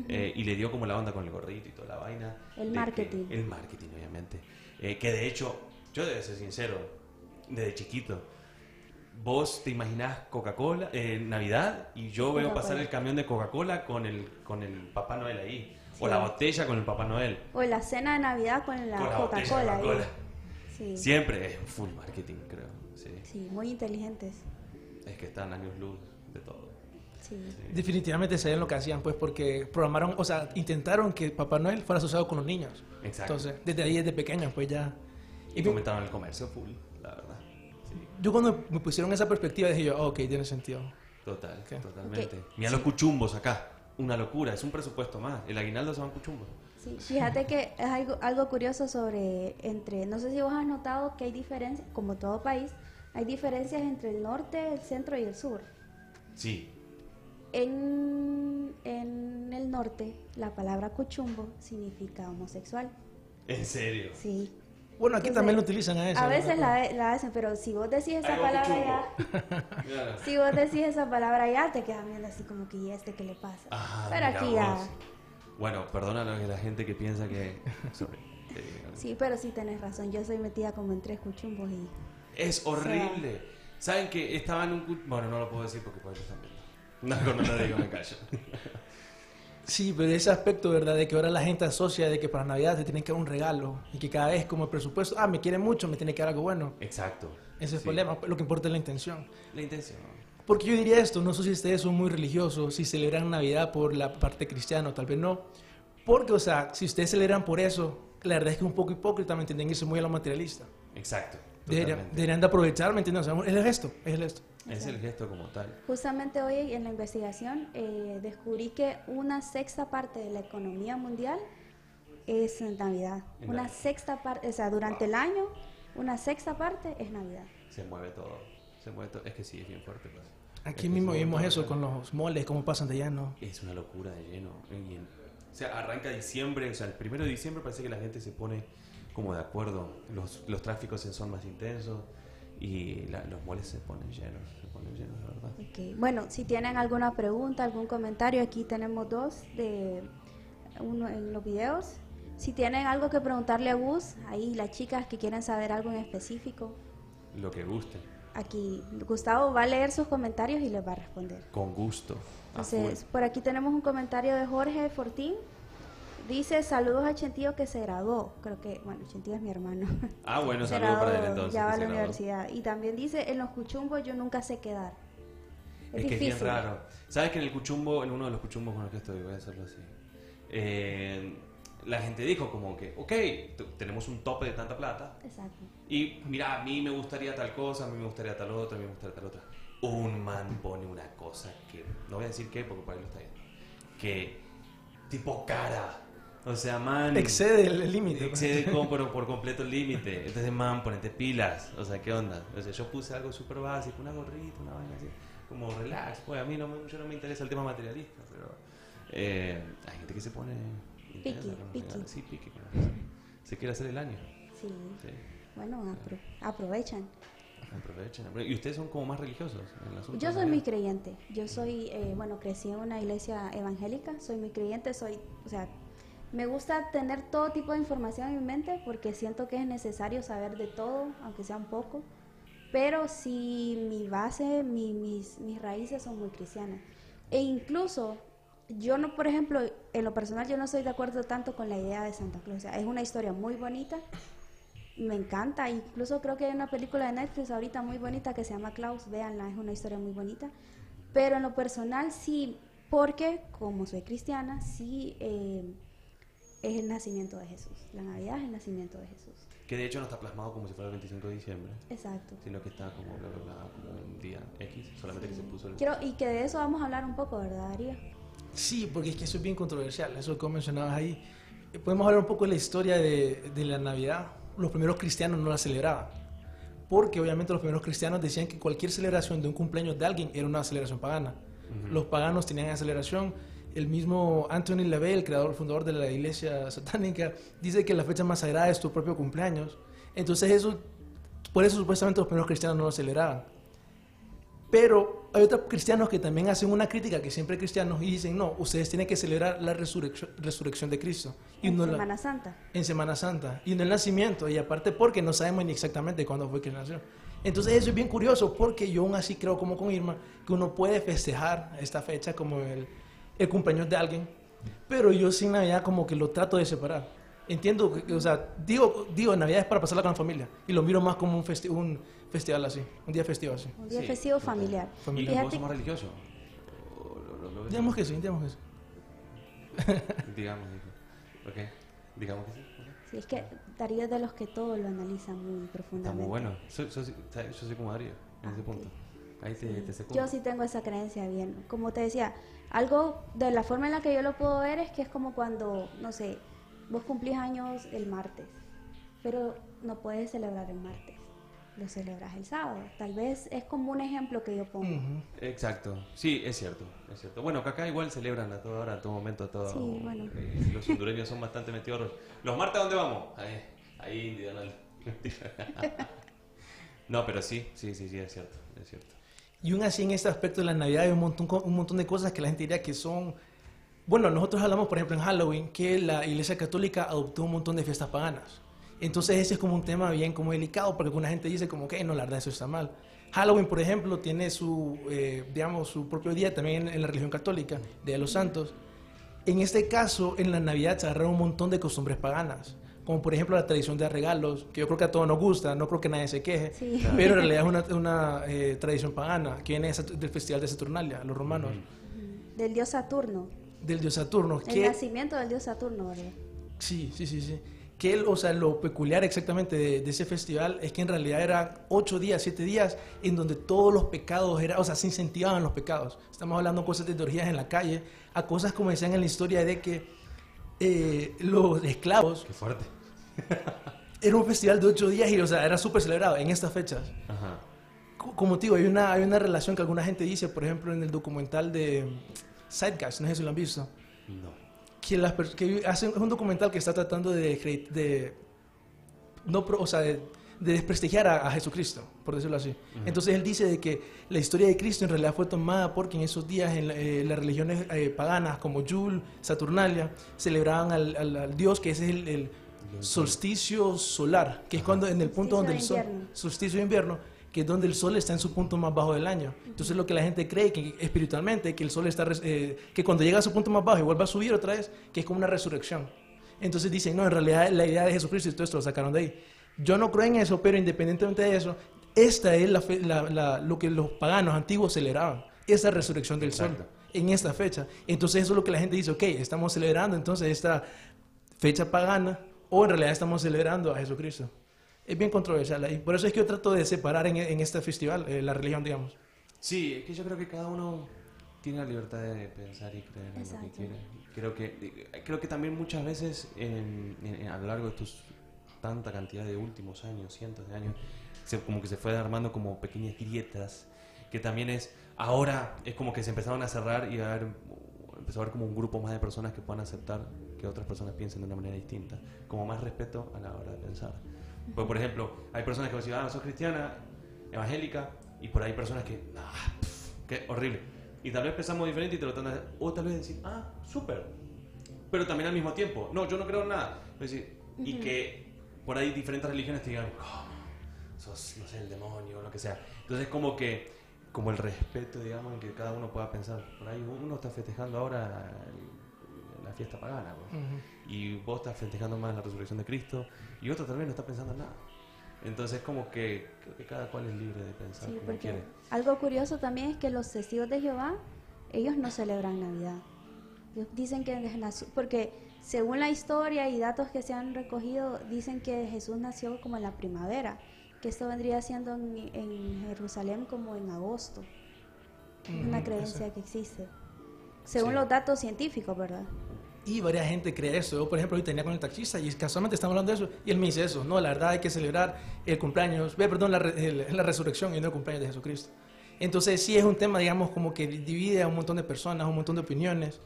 Eh, y le dio como la onda con el gorrito y toda la vaina. El que- marketing. el marketing, obviamente. Eh, que de hecho, yo debo ser sincero, desde chiquito, vos te imaginás Coca-Cola, eh, Navidad, y yo veo Coca-Cola. pasar el camión de Coca-Cola con el, con el Papá Noel ahí. O Sí. la botella con el Papá Noel. O la cena de Navidad con la Con la Coca-Cola. ahí. Coca-Cola. Sí. Siempre es full marketing, creo. Sí. sí, muy inteligentes. Es que están años luz de todo. Sí. Sí. Definitivamente sabían lo que hacían, pues, porque programaron, o sea, intentaron que Papá Noel fuera asociado con los niños. Exacto. Entonces, desde ahí, desde pequeños, pues ya. y fomentaron el comercio full, la verdad. Sí. Yo cuando me pusieron esa perspectiva dije yo, "Ah, ok, tiene sentido. Total, totalmente. Ok. Mira los cuchumbos acá. Una locura, es un presupuesto más. El aguinaldo se van cuchumbos. Sí, fíjate que es algo, algo curioso sobre, entre, no sé si vos has notado que hay diferencias, como todo país, hay diferencias entre el norte, el centro y el sur. Sí, En, en el norte, la palabra cuchumbo significa homosexual. en serio. Sí. Bueno, aquí Entonces, también lo utilizan a eso. A veces la, la hacen, pero si vos decís esa Ahí palabra *laughs* ya, si vos decís esa palabra ya, te quedan viendo así como que, ¿y este qué le pasa? Ah, pero aquí ya. Bueno, perdona a la gente que piensa que... Sorry. Sí, pero sí tenés razón, yo soy metida como en tres cuchumbos y... Es horrible. ¿Saben que estaba en un... cu- Bueno, no lo puedo decir porque por eso están viendo. No, no lo digo, me callo. Sí, pero ese aspecto, ¿verdad? De que ahora la gente asocia de que para Navidad te tienen que dar un regalo y que cada vez como el presupuesto, ah, me quiere mucho, me tiene que dar algo bueno. Exacto. Ese es el problema, lo que importa es la intención. La intención. Porque yo diría esto, no sé si ustedes son muy religiosos, si celebran Navidad por la parte cristiana, tal vez no. Porque, o sea, si ustedes celebran por eso, la verdad es que es un poco hipócrita, ¿me entienden? Eso es muy a lo materialista. Exacto. Deberían de aprovechar, ¿me entienden? O sea, es el gesto, es el gesto. Es el gesto como tal. Justamente hoy en la investigación eh, descubrí que una sexta parte de la economía mundial es en Navidad. En Una Navidad. sexta parte, o sea, durante el año, una sexta parte es Navidad. Se mueve todo. Se mueve todo. Es que sí, es bien fuerte. Pues. Es Aquí que mismo vimos eso con los moles, cómo pasan de lleno. Es una locura de lleno. Y en- o sea, arranca diciembre, o sea, el primero de diciembre parece que la gente se pone como de acuerdo. Los, los tráficos se- son más intensos y la- los moles se ponen llenos, se ponen llenos, la verdad. Ok, Bueno, si tienen alguna pregunta, algún comentario, aquí tenemos dos de uno en los videos. Si tienen algo que preguntarle a Gus, ahí las chicas que quieren saber algo en específico, Lo que guste, aquí Gustavo va a leer sus comentarios y les va a responder. con gusto. Entonces, por aquí tenemos un comentario de Jorge Fortín. Dice saludos a Chentío que se graduó. Creo que, bueno, Chentío es mi hermano. *laughs* Ah, bueno, saludos para él entonces. Ya va a la graduó. universidad. Y también dice, en los cuchumbos yo nunca sé quedar. Es, Es que es bien raro. ¿Sabes que en el cuchumbo, en uno de los cuchumbos con los que estoy, voy a hacerlo así, eh, la gente dijo como que, ok, tenemos un tope de tanta plata Exacto. y mira, a mí me gustaría tal cosa, a mí me gustaría tal otra, a mí me gustaría tal otra. Un man pone una cosa que, no voy a decir qué porque por ahí lo está viendo, que tipo cara. O sea, man... Excede el límite. Excede *laughs* con- por, por completo el límite. Entonces, man, ponete pilas. O sea, ¿qué onda? O sea, yo puse algo súper básico, una gorrita, una vaina así. Como relax. Pues a mí no, me- mucho no me interesa el tema materialista, pero eh, hay gente que se pone... Piqui, piqui. regalos. Sí, piqui. cosas. Se quiere hacer el año. Sí. Sí. Bueno, apro- aprovechan. Aprovechen. ¿Y ustedes son como más religiosos en el asunto? Yo soy muy creyente. Yo soy, eh, bueno, crecí en una iglesia evangélica. Soy muy creyente. Soy, o sea, me gusta tener todo tipo de información en mi mente porque siento que es necesario saber de todo, aunque sea un poco. Pero sí, mi base, mi- mis, mis raíces son muy cristianas. E incluso, yo no, por ejemplo, en lo personal, yo no estoy de acuerdo tanto con la idea de Santa Claus. O sea, es una historia muy bonita, me encanta. Incluso creo que hay una película de Netflix ahorita muy bonita que se llama Klaus, véanla, es una historia muy bonita. Pero en lo personal sí, porque como soy cristiana, sí eh, es el nacimiento de Jesús. La Navidad es el nacimiento de Jesús. Que de hecho no está plasmado como si fuera el 25 de diciembre, Exacto. sino que está como, bla, bla, bla, como un día X, solamente que se puso el... Quiero, y que de eso vamos a hablar un poco, ¿verdad, Darío? Sí, porque es que eso es bien controversial, eso que mencionabas ahí. Eh, Podemos hablar un poco de la historia de, de la Navidad. Los primeros cristianos no la celebraban, porque obviamente los primeros cristianos decían que cualquier celebración de un cumpleaños de alguien era una celebración pagana. Los paganos tenían esa celebración. El mismo Anthony LaVey, el creador, fundador de la iglesia satánica, dice que la fecha más sagrada es tu propio cumpleaños. Entonces eso, por eso supuestamente los primeros cristianos no lo celebraban. Pero hay otros cristianos que también hacen una crítica, que siempre hay cristianos, y dicen, no, ustedes tienen que celebrar la resurrección, resurrección de Cristo. Y En no la- Semana Santa. en Semana Santa. Y no el nacimiento. Y aparte porque no sabemos ni exactamente cuándo fue que nació. Entonces eso es bien curioso porque yo aún así creo como con Irma que uno puede festejar esta fecha como el, el cumpleaños de alguien. Pero yo sin Navidad como que lo trato de separar. Entiendo, que, o sea, digo, digo, Navidad es para pasarla con la familia. Y lo miro más como un, festi- un festival así, un día festivo así. Un día Sí, festivo total. familiar. ¿Y Familiar. vos Fíjate, sos más religioso? O lo- lo- lo- Digamos que sí, digamos que sí. *laughs* Digamos, dijo. Ok, digamos que sí. ok. sí, es que Darío es de los que todo lo analiza muy Está profundamente. muy bueno. Soy- soy- yo soy como Darío en ese Ah, punto. Ahí te, te secundo. Yo sí tengo esa creencia bien. Como te decía, algo de la forma en la que yo lo puedo ver es que es como cuando, no sé, vos cumplís años el martes, pero no puedes celebrar el martes, lo celebras el sábado. Tal vez es como un ejemplo que yo pongo. Exacto, sí, es cierto, es cierto. Bueno, que acá igual celebran a toda hora, a todo momento, a todo. Sí, bueno. eh, los hondureños son bastante metidos. ¿Los martes a dónde vamos? Ahí, ahí, *laughs* no, pero sí, sí, sí, sí, es cierto, es cierto. Y aún así en este aspecto de la Navidad hay un montón, un montón de cosas que la gente diría que son... Bueno, nosotros hablamos, por ejemplo, en Halloween, que la Iglesia Católica adoptó un montón de fiestas paganas. Entonces ese es como un tema bien como delicado, porque alguna gente dice como que no, la verdad eso está mal. Halloween, por ejemplo, tiene su, eh, digamos, su propio día también en, en la religión católica, Día de los Santos. En este caso, en la Navidad se agarraron un montón de costumbres paganas, como por ejemplo la tradición de dar regalos, que yo creo que a todos nos gusta, no creo que nadie se queje, Sí. pero en realidad es una, una, eh, tradición pagana, que viene del festival de Saturnalia, los romanos, Del dios Saturno, del dios Saturno. el que- nacimiento del dios Saturno, ¿verdad? Sí, sí, sí, sí. Que él, o sea, lo peculiar exactamente de, de ese festival es que en realidad eran ocho días, siete días, en donde todos los pecados, era, o sea, se incentivaban los pecados. Estamos hablando de cosas de orgías en la calle, a cosas como decían en la historia de que eh, los esclavos, Qué fuerte. Era un festival de ocho días y, o sea, era súper celebrado en estas fechas. Ajá. Co- Como te digo, hay una, hay una relación que alguna gente dice, por ejemplo, en el documental de Zeitgeist, no sé si lo han visto. No. que, las que hacen es un documental que está tratando de, de no o sea, de, de desprestigiar a, a Jesucristo, por decirlo así. Entonces él dice de que la historia de Cristo en realidad fue tomada porque en esos días en la- eh, las religiones eh, paganas como Yule, Saturnalia, celebraban al, al- al Dios que ese es el, el solsticio solar, que es cuando en el punto donde el sol, invierno. solsticio de invierno, que es donde el sol está en su punto más bajo del año. Entonces lo que la gente cree que espiritualmente, que el sol está, eh, que cuando llega a su punto más bajo y vuelve a subir otra vez, que es como una resurrección. Entonces dicen, no, en realidad la idea de Jesucristo y todo esto lo sacaron de ahí. Yo no creo en eso, pero independientemente de eso, esta es la fe- la- la- lo que los paganos antiguos celebraban, esa resurrección del sol en esta fecha. Entonces eso es lo que la gente dice, ok, estamos celebrando entonces esta fecha pagana o en realidad estamos celebrando a Jesucristo. Es bien controversial ahí. Por eso es que yo trato de separar en, en este festival eh, la religión, digamos. Sí, es que yo creo que cada uno tiene la libertad de pensar y creer en lo que quiere. Creo que, creo que también muchas veces en- en- a lo largo de estos tanta cantidad de últimos años, cientos de años, se- como que se fue armando como pequeñas grietas, que también es, ahora es como que se empezaron a cerrar y a haber, empezó a haber como un grupo más de personas que puedan aceptar que otras personas piensen de una manera distinta, como más respeto a la hora de pensar. Pues, por ejemplo, hay personas que dicen, ah, sos cristiana, evangélica, y por ahí hay personas que, ah, pf, qué horrible. Y tal vez pensamos diferente y te lo tratan de, o tal vez decir, ah, súper. Pero también al mismo tiempo, no, yo no creo en nada. Decir, Y que por ahí diferentes religiones te digan, ¿cómo? Sos, no sé, el demonio o lo que sea. Entonces, como que, como el respeto, digamos, en que cada uno pueda pensar. Por ahí uno está festejando ahora la fiesta pagana, pues. y vos estás festejando más la resurrección de Cristo, y otro tal vez no está pensando en nada. Entonces, como que creo que cada cual es libre de pensar Sí, como quiere. algo curioso también es que los testigos de Jehová, ellos no celebran Navidad. Ellos dicen que nació- porque según la historia y datos que se han recogido, dicen que Jesús nació como en la primavera, que esto vendría siendo en, en Jerusalén como en agosto. Es una creencia eso. que existe. Según Sí. los datos científicos, ¿verdad? Y varias gente cree eso. Yo, por ejemplo, hoy tenía con el taxista y casualmente estamos hablando de eso. Y él me dice eso. No, la verdad hay que celebrar el cumpleaños, ve, perdón, la, el- la resurrección y no el cumpleaños de Jesucristo. Entonces, sí es un tema, digamos, como que divide a un montón de personas, un montón de opiniones.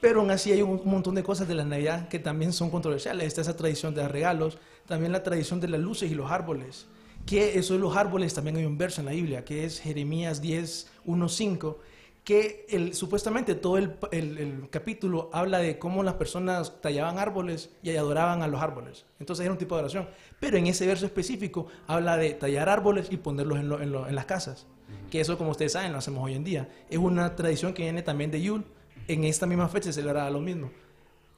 Pero aún así hay un, montón de cosas de la Navidad que también son controversiales. Está esa tradición de dar regalos, también la tradición de las luces y los árboles. Que eso de los árboles también hay un verso en la Biblia, que es Jeremías 10, 1, 5, que supuestamente todo el, capítulo habla de cómo las personas tallaban árboles y adoraban a los árboles. Entonces era un tipo de oración. Pero en ese verso específico habla de tallar árboles y ponerlos en, en las casas. Que eso, como ustedes saben, lo hacemos hoy en día. Es una tradición que viene también de Yule. En esta misma fecha se celebrará lo mismo.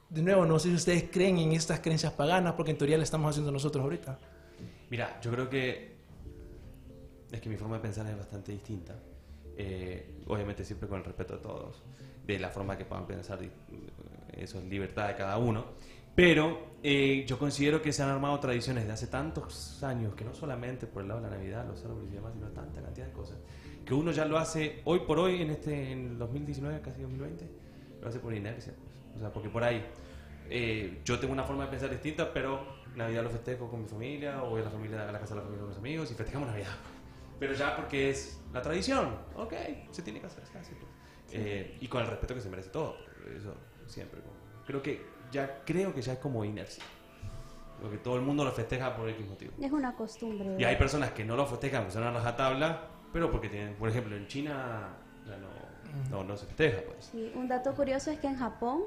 De nuevo, no sé si ustedes creen en estas creencias paganas, porque en teoría lo estamos haciendo nosotros ahorita. Mira, yo creo que es que mi forma de pensar es bastante distinta. Eh, obviamente siempre con el respeto a todos, de la forma que puedan pensar, eso es libertad de cada uno. Pero eh, yo considero que se han armado tradiciones de hace tantos años, que no solamente por el lado de la Navidad, los árboles y demás, sino tanta cantidad de cosas, que uno ya lo hace hoy por hoy, en este en 2019, casi 2020, lo hace por inercia. O sea, porque por ahí eh, yo tengo una forma de pensar distinta, pero Navidad lo festejo con mi familia, o voy a la, familia, a la casa de la familia con mis amigos y festejamos Navidad. Pero ya porque es la tradición, ok, se tiene que hacer, se hace, pues. Eh, y con el respeto que se merece todo, eso siempre. Creo que ya creo que ya es como inercia. Porque todo el mundo lo festeja por X motivo. Es una costumbre. Y hay personas que no lo festejan, que son a rajatabla, pero porque tienen, por ejemplo, en China ya no, no, no se festeja, pues. Sí, un dato curioso es que en Japón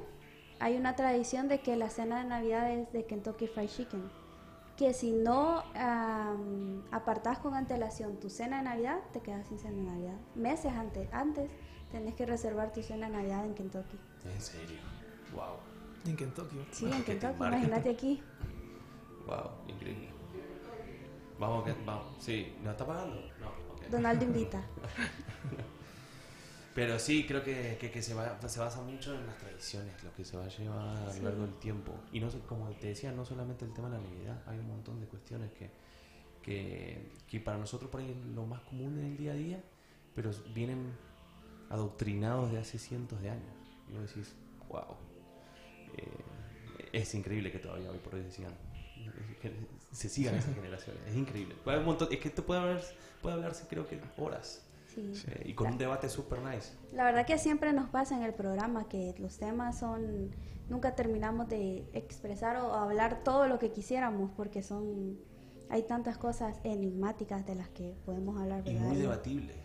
hay una tradición de que la cena de Navidad es de Kentucky Fried Chicken. Que si no am, apartas con antelación tu cena de Navidad, te quedas sin cena de Navidad. Meses antes, antes tenés que reservar tu cena de Navidad en Kentucky. En serio. Wow. En Kentucky. Sí, en Kentucky, imagínate aquí. Wow, increíble. Vamos, que, vamos. Sí, ¿nos está pagando? No. Donaldo invita. *laughs* Pero sí, creo que, que, que se, va, se basa mucho en las tradiciones, lo que se va a llevar a lo largo del tiempo. Y no, como te decía, no solamente el tema de la Navidad, hay un montón de cuestiones que, que, que para nosotros por ahí es lo más común en el día a día, pero vienen adoctrinados de hace cientos de años. Y vos decís, wow. es increíble que todavía hoy por hoy que se sigan esas generaciones. Es increíble. Haber un montón- es que esto puede, hablar, puede hablarse creo que horas. Sí. Eh, y con un debate super nice. La verdad que siempre nos pasa en el programa que los temas son, nunca terminamos de expresar o hablar todo lo que quisiéramos porque son, hay tantas cosas enigmáticas de las que podemos hablar. Y muy debatibles.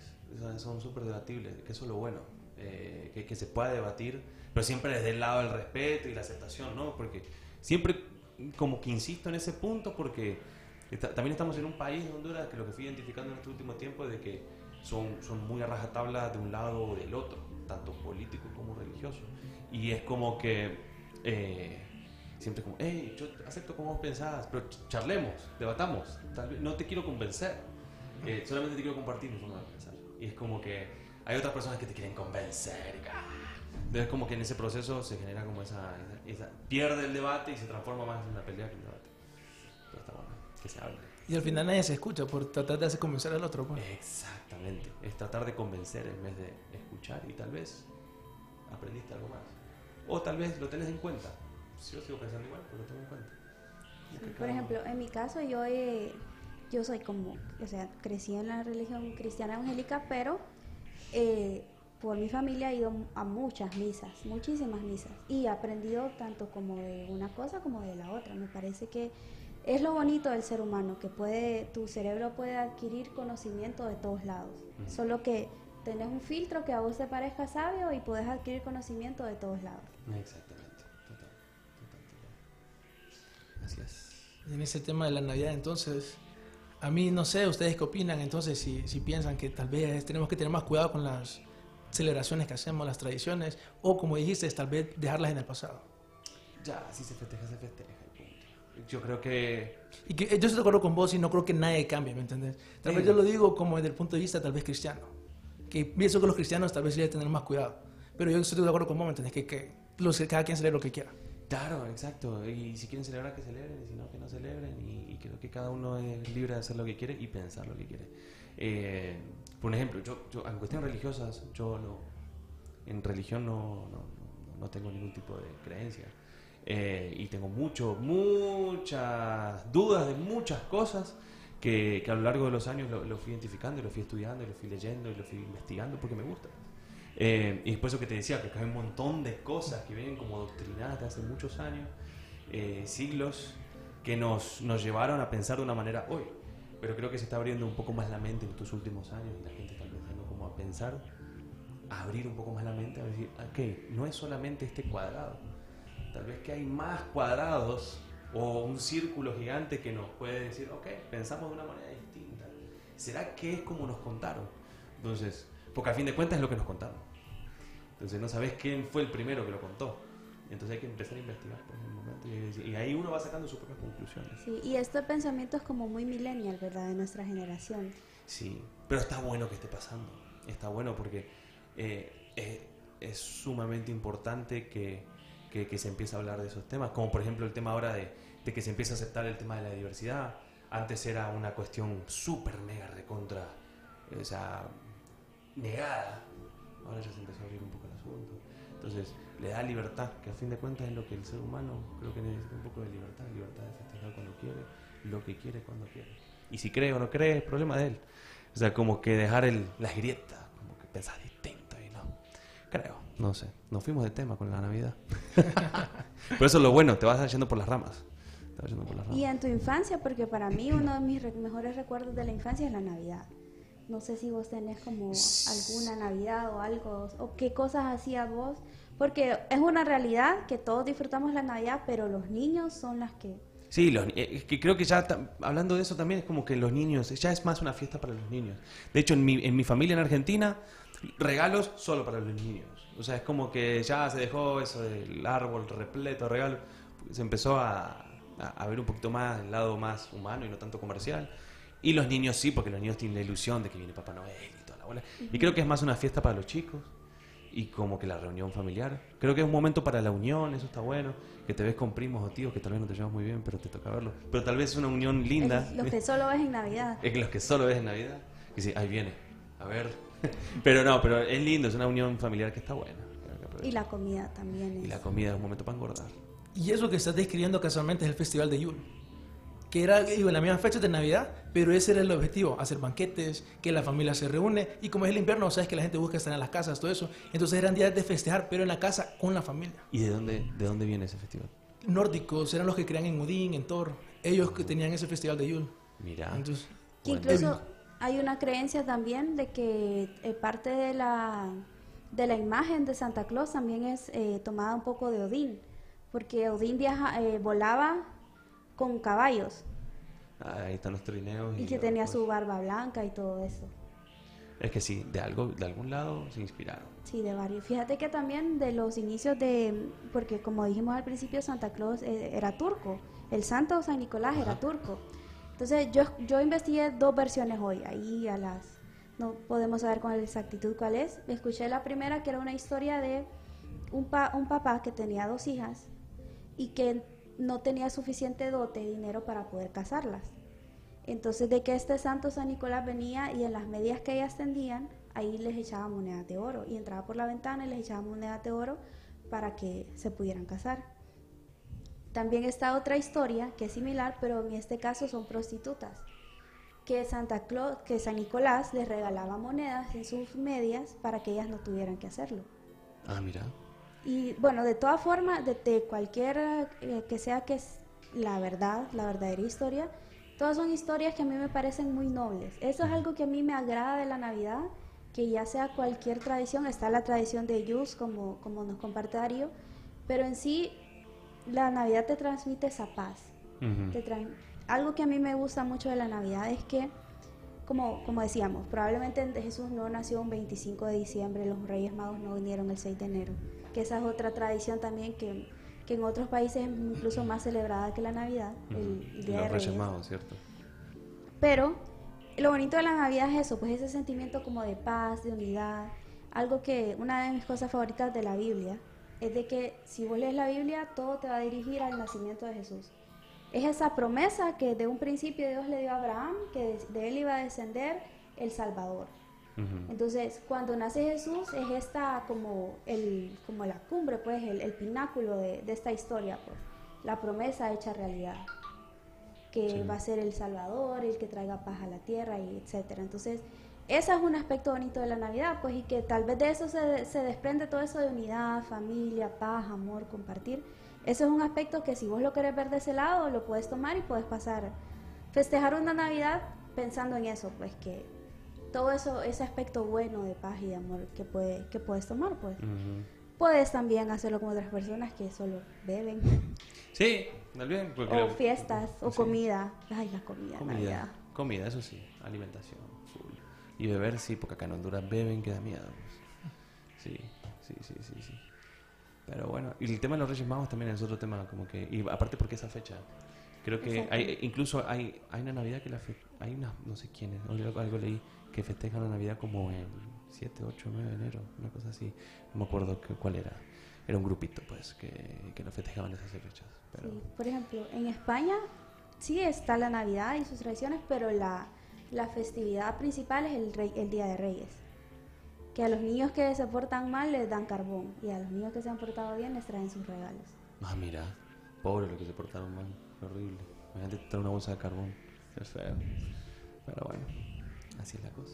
Son súper debatibles, que eso es lo bueno. eh, que, que se pueda debatir, pero siempre desde el lado del respeto y la aceptación, ¿no? Porque siempre como que insisto en ese punto porque Está- también estamos en un país Honduras que lo que fui identificando en este último tiempo es de que son, son muy a rajatabla de un lado o del otro, tanto político como religioso. Y es como que eh, siempre como, hey, yo acepto como vos pensás, pero ch- charlemos, debatamos. Tal vez, no te quiero convencer, eh, solamente te quiero compartir mi forma de pensar. Y es como que hay otras personas que te quieren convencer. ah, Entonces como que en ese proceso se genera como esa, esa- esa- pierde el debate y se transforma más en una pelea que un debate. Pero está bueno, que se hable. Y al final nadie se escucha por tratar de hacer convencer al otro. pues. Exactamente, es tratar de convencer en vez de escuchar y tal vez aprendiste algo más. O tal vez lo tenés en cuenta. Yo sigo pensando igual, pero lo tengo en cuenta. Por ejemplo, en mi caso yo he- yo soy como, o sea, crecí en la religión cristiana evangélica, pero eh, por mi familia he ido a muchas misas, muchísimas misas, y he aprendido tanto como de una cosa como de la otra. Me parece que es lo bonito del ser humano, que puede, tu cerebro puede adquirir conocimiento de todos lados, solo que tenés un filtro que a vos te parezca sabio y podés adquirir conocimiento de todos lados. Exactamente, total, total, total. Así es. En ese tema de la Navidad, entonces, a mí no sé, ustedes qué opinan, entonces, si, si piensan que tal vez tenemos que tener más cuidado con las celebraciones que hacemos, las tradiciones, o como dijiste, tal vez dejarlas en el pasado. Ya, si se festeja, se festeja. Yo creo que Y que, yo estoy de acuerdo con vos y no creo que nadie cambie, ¿me entiendes? Tal vez Sí. yo lo digo como desde el punto de vista tal vez cristiano. Que pienso que los cristianos tal vez deben tener más cuidado. Pero yo estoy de acuerdo con vos, ¿me entiendes? Que, que los, cada quien celebre lo que quiera. Claro, exacto. Y si quieren celebrar, que celebren, y si no, que no celebren. Y, y creo que cada uno es libre de hacer lo que quiere y pensar lo que quiere. Eh, por ejemplo, yo, yo en cuestiones religiosas, yo no, en religión no, no, no- tengo ningún tipo de creencia. Eh, y tengo mucho, muchas dudas de muchas cosas que, a lo largo de los años lo, fui identificando, lo fui estudiando, lo fui leyendo, y lo fui investigando porque me gusta. Eh, y después eso que te decía, que hay un montón de cosas que vienen como doctrinadas de hace muchos años, eh, siglos, que nos, nos llevaron a pensar de una manera hoy. Pero creo que se está abriendo un poco más la mente en estos últimos años y la gente está empezando como a pensar, a abrir un poco más la mente, a decir, ok, no es solamente este cuadrado, tal vez que hay más cuadrados o un círculo gigante que nos puede decir, ok, pensamos de una manera distinta. ¿Será que es como nos contaron? Entonces, porque a fin de cuentas es lo que nos contaron. Entonces no sabes quién fue el primero que lo contó. Entonces hay que empezar a investigar por el momento y, y ahí uno va sacando sus propias conclusiones. Sí, y este pensamiento es como muy millennial, ¿verdad? De nuestra generación. Sí, pero está bueno que esté pasando. Está bueno porque eh, es, es sumamente importante que, que- que se empiece a hablar de esos temas. Como por ejemplo el tema ahora de, de que se empiece a aceptar el tema de la diversidad. Antes era una cuestión súper mega recontra, o sea, negada. Ahora ya se empezó a abrir un poco el asunto. Entonces, le da libertad, que a fin de cuentas es lo que el ser humano creo que necesita un poco de libertad. Libertad de festejar cuando quiere, lo que quiere cuando quiere. Y si cree o no cree, es problema de él. O sea, como que dejar el, las grietas, como que pensar distinto y no. Creo, no sé. Nos fuimos de tema con la Navidad. *laughs* Pero eso es lo bueno, te vas yendo por las ramas. Te vas yendo por las ramas. Y en tu infancia, porque para mí uno de mis re- mejores recuerdos de la infancia es la Navidad. No sé si vos tenés como alguna Navidad o algo, o qué cosas hacías vos, porque es una realidad que todos disfrutamos la Navidad, pero los niños son las que... Sí, los, eh, que creo que ya, hablando de eso también, es como que los niños, ya es más una fiesta para los niños. De hecho, en mi, en mi familia en Argentina, regalos solo para los niños. O sea, es como que ya se dejó eso del árbol repleto de regalos, se empezó a, a, a ver un poquito más el lado más humano y no tanto comercial. Y los niños sí, porque los niños tienen la ilusión de que viene Papá Noel y toda la bola. Y creo que es más una fiesta para los chicos y como que la reunión familiar. Creo que es un momento para la unión, eso está bueno. Que te ves con primos o tíos que tal vez no te llevas muy bien, pero te toca verlos. Pero tal vez es una unión linda. es los que solo ves en Navidad. Es los que solo ves en Navidad. Que sí, ahí viene. A ver. *laughs* pero no, pero es lindo, es una unión familiar que está buena. Y la comida también Y es... la comida es un momento para engordar. Y eso que estás describiendo casualmente es el Festival de Yule. Que era digo, en la misma fecha de Navidad, pero ese era el objetivo, hacer banquetes, que la familia se reúne. Y como es el invierno, sabes que la gente busca estar en las casas, todo eso. Entonces eran días de festejar, pero en la casa con la familia. ¿Y de dónde, de dónde viene ese festival? Nórdicos eran los que creían en Odín, en Thor. Ellos que tenían ese Festival de Yule. Mira. Entonces, Que Bueno. incluso hay una creencia también de que eh, parte de la, de la imagen de Santa Claus también es eh, tomada un poco de Odín, porque Odín viaja, eh, volaba con caballos Ah, ahí están los trineos. Y que yo, tenía su barba blanca y todo eso. Es que sí, de, algo, de algún lado se inspiraron. Sí, de varios. Fíjate que también de los inicios de, porque como dijimos al principio, Santa Claus eh, era turco, el santo San Nicolás era turco. Entonces yo, yo investigué dos versiones hoy, ahí a las, no podemos saber con exactitud cuál es. Escuché la primera que era una historia de un, pa- un papá que tenía dos hijas y que no tenía suficiente dote, dinero para poder casarlas. Entonces de que este santo San Nicolás venía y en las medias que ellas tendían, ahí les echaba monedas de oro y entraba por la ventana y les echaba monedas de oro para que se pudieran casar. También está otra historia que es similar, pero en este caso son prostitutas, que Santa Claus, que San Nicolás les regalaba monedas en sus medias para que ellas no tuvieran que hacerlo. Ah, mira. Y bueno, de todas formas, de, de cualquier eh, que sea que es la verdad, la verdadera historia, todas son historias que a mí me parecen muy nobles. Eso es algo que a mí me agrada de la Navidad, que ya sea cualquier tradición, está la tradición de Yus, como, como nos comparte Darío, pero en sí la Navidad te transmite esa paz. Te tran- algo que a mí me gusta mucho de la Navidad es que, como, como decíamos, probablemente Jesús no nació un 25 de diciembre, los Reyes Magos no vinieron el 6 de enero, que esa es otra tradición también que, que en otros países es incluso más celebrada que la Navidad, el, el Día de Los Reyes Reyes. Magos, ¿cierto? Pero lo bonito de la Navidad es eso, pues ese sentimiento como de paz, de unidad. Algo que una de mis cosas favoritas de la Biblia es de que si vos lees la Biblia, todo te va a dirigir al nacimiento de Jesús. Es esa promesa que de un principio Dios le dio a Abraham, que de, de él iba a descender el Salvador. Entonces, cuando nace Jesús, es esta como, el, como la cumbre, pues, el, el pináculo de, de esta historia, pues, la promesa hecha realidad, que Sí. va a ser el Salvador, el que traiga paz a la tierra, y etcétera. Entonces, ese es un aspecto bonito de la Navidad, pues, y que tal vez de eso se, se desprende todo eso de unidad, familia, paz, amor, compartir. Eso es un aspecto que si vos lo querés ver de ese lado, lo puedes tomar y puedes pasar, festejar una Navidad pensando en eso, pues, que todo eso, ese aspecto bueno de paz y de amor que, puede, que puedes tomar, pues. Ujú. Puedes también hacerlo con otras personas que solo beben. *laughs* Sí, también. O fiestas, o sí. comida. Ay, la comida, Comida, comida, eso sí, alimentación, full. Y beber sí, porque acá en Honduras beben que da miedo. pues. Sí, sí, sí, sí, sí. Pero bueno, y el tema de los Reyes Magos también es otro tema, como que, y aparte porque esa fecha, creo que hay, incluso hay, hay una Navidad que la fe, hay una, no sé quién es, algo leí, que festejan la Navidad como el 7, 8, 9 de enero, una cosa así, no me acuerdo que, cuál era. Era un grupito, pues, que, que lo festejaban esas fechas. Pero, Sí, Por ejemplo, en España sí está la Navidad y sus tradiciones, pero la, la festividad principal es el, rey- el Día de Reyes. Que a los niños que se portan mal les dan carbón y a los niños que se han portado bien les traen sus regalos. Ah, mira, pobre lo que se portaron mal, horrible. Imagínate traer una bolsa de carbón, qué feo. Pero bueno, así es la cosa.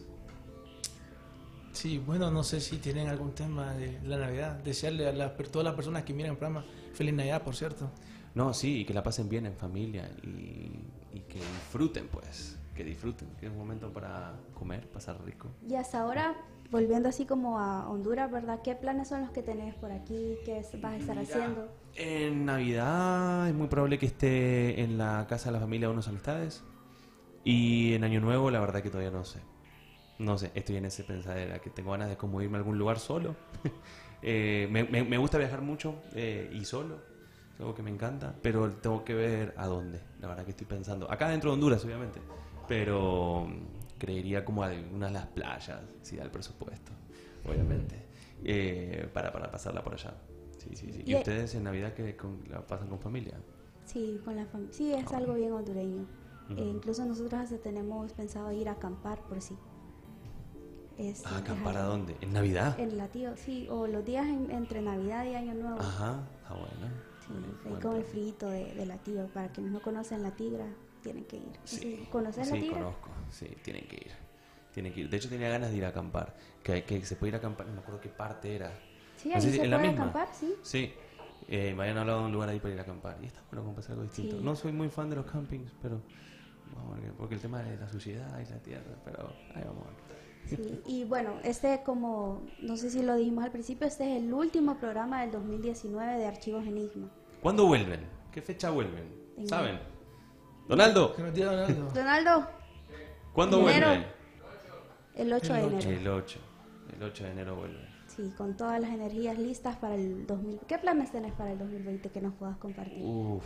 Sí, bueno, no sé si tienen algún tema de la Navidad. Desearle a las, per- todas las personas que miran el programa feliz Navidad, por cierto. No, sí, y que la pasen bien en familia y, y que disfruten, pues, que disfruten, que es un momento para comer, pasar rico. Y hasta ahora, volviendo así como a Honduras, ¿verdad? ¿Qué planes son los que tenés por aquí? ¿Qué vas a estar haciendo? En Navidad es muy probable que esté en la casa de la familia de unos amistades. Y en Año Nuevo, la verdad que todavía no sé. No sé, estoy en ese pensadera que tengo ganas de como irme a algún lugar solo. *laughs* Eh, me, me- me gusta viajar mucho eh, y solo. Es algo que me encanta, pero tengo que ver a dónde. La verdad que estoy pensando. Acá dentro de Honduras, obviamente. Pero mm, creería como algunas de las playas, si da el presupuesto, obviamente. eh, para, para pasarla por allá. Sí, sí, sí. ¿Y Y- ustedes en Navidad que la pasan con familia? Sí, con la familia. Sí, es algo bien hondureño. Ujú. Eh, incluso nosotros hasta tenemos pensado ir a acampar por sí. Ah, es ¿acampar a dónde? ¿En Navidad? En Latío, sí, o los días en- entre Navidad y Año Nuevo. Ajá, está bueno. Sí, Buen- ahí buen con el frito de, de Latío. Para quienes no conocen La Tigra, tienen que ir. Sí, ¿Conoces La sí, Tigra? conozco. Sí, tienen que ir. Tienen que ir. De hecho, tenía ganas de ir a acampar. Que, que se puede ir a acampar, no me acuerdo qué parte era. Sí, No ahí sé se en la puede misma. acampar, sí. Sí. Eh, me habían hablado de un lugar ahí para ir a acampar. Y está bueno como pasar algo distinto. Sí. No soy muy fan de los campings, pero. Vamos a ver, porque el tema de la suciedad y la tierra, pero ahí vamos a ver. Sí, y bueno, este como, no sé si lo dijimos al principio, este es el último programa del 2019 de Archivos Enigma. ¿Cuándo vuelven? ¿Qué fecha vuelven? En- ¿Saben? Donaldo, Donaldo. Donaldo, ¿cuándo Enero. vuelve? el 8 de enero. El 8. El 8 de enero vuelve. Sí, con todas las energías listas para el 2000. ¿Qué planes tenés para el 2020 que nos puedas compartir? Uf.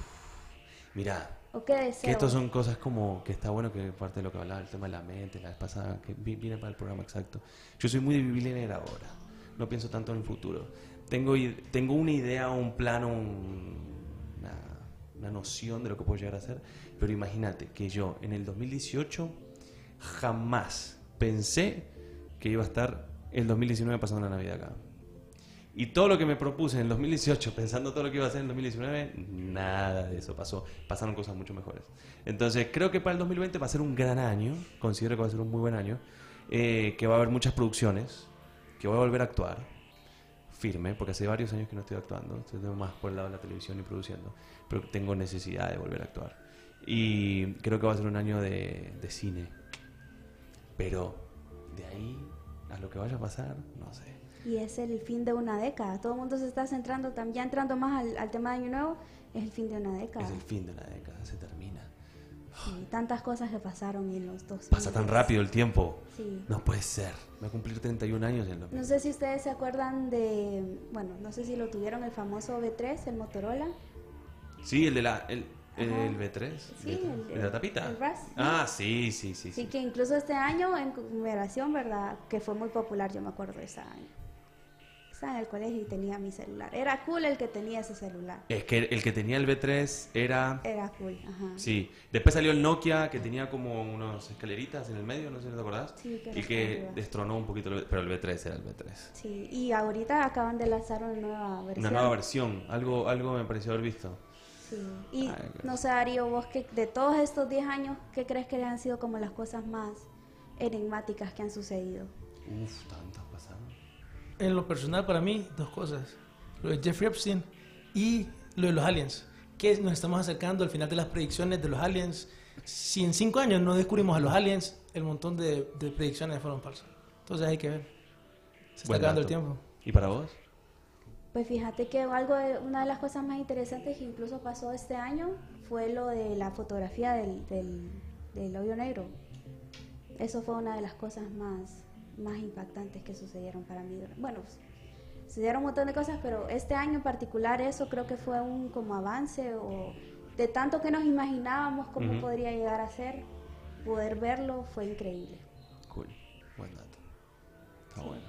Mira, ¿O qué deseos? que estos son cosas como que está bueno que parte de lo que hablaba, el tema de la mente, la vez pasada, que vi- viene para el programa exacto. Yo soy muy vivir en el ahora. No pienso tanto en el futuro. Tengo, tengo una idea, un plano, un- una, una noción de lo que puedo llegar a hacer, pero imagínate que yo en el 2018 jamás pensé que iba a estar el 2019 pasando la Navidad acá. Y todo lo que me propuse en el 2018, pensando todo lo que iba a hacer en el 2019, nada de eso pasó. Pasaron cosas mucho mejores. Entonces, creo que para el 2020 va a ser un gran año. Considero que va a ser un muy buen año. eh, que va a haber muchas producciones. Que voy a volver a actuar. Firme, porque hace varios años que no estoy actuando. Estoy más por el lado de la televisión y produciendo. Pero tengo necesidad de volver a actuar. Y creo que va a ser un año de, de cine. Pero de ahí a lo que vaya a pasar, no sé. Y es el fin de una década. Todo el mundo se está centrando, ya entrando más al, al tema de Año Nuevo, es el fin de una década. Es el fin de la década, se termina. Sí, tantas cosas que pasaron en los dos Pasa tan rápido el tiempo. Sí. No puede ser. Me va a cumplir 31 años en el No sé si ustedes se acuerdan de, bueno, no sé si lo tuvieron, el famoso B3, el Motorola. Sí, el de la. El, el, Ajá. B3. Sí, el, el- de la tapita. el RAS, ¿no? Ah, sí, sí, sí. Sí, sí. que incluso este año en conmemoración, ¿verdad? Que fue muy popular, yo me acuerdo de ese año. Estaba en el colegio y tenía mi celular. Era cool el que tenía ese celular. Es que el que tenía el B3 era. Era cool, ajá. Sí. Después salió el Nokia que tenía como unas escaleritas en el medio, no sé si te acordás. Sí, que y que arriba. destronó un poquito, el, pero el B3 era el B3. Sí, y ahorita acaban de lanzar una nueva versión. Una nueva versión. Algo, algo me pareció haber visto. Sí. Y Ay, no sé, Darío, vos que de todos estos 10 años, ¿qué crees que han sido como las cosas más enigmáticas que han sucedido? Uf, tantas pasaron. En lo personal, para mí, dos cosas. Lo de Jeffrey Epstein y lo de los aliens. Que nos estamos acercando al final de las predicciones de los aliens. Si en cinco años no descubrimos a los aliens, el montón de, de predicciones fueron falsas. Entonces hay que ver. Se está acabando el tiempo. ¿Y para vos? Pues fíjate que algo de- una de las cosas más interesantes que incluso pasó este año fue lo de la fotografía del, del, del hoyo negro. Eso fue una de las cosas más, más impactantes que sucedieron para mí. Bueno, pues, sucedieron un montón de cosas, pero este año en particular eso creo que fue un como avance o de tanto que nos imaginábamos cómo Ujú. podría llegar a ser, poder verlo fue increíble. Cool. Buen dato. Está bueno.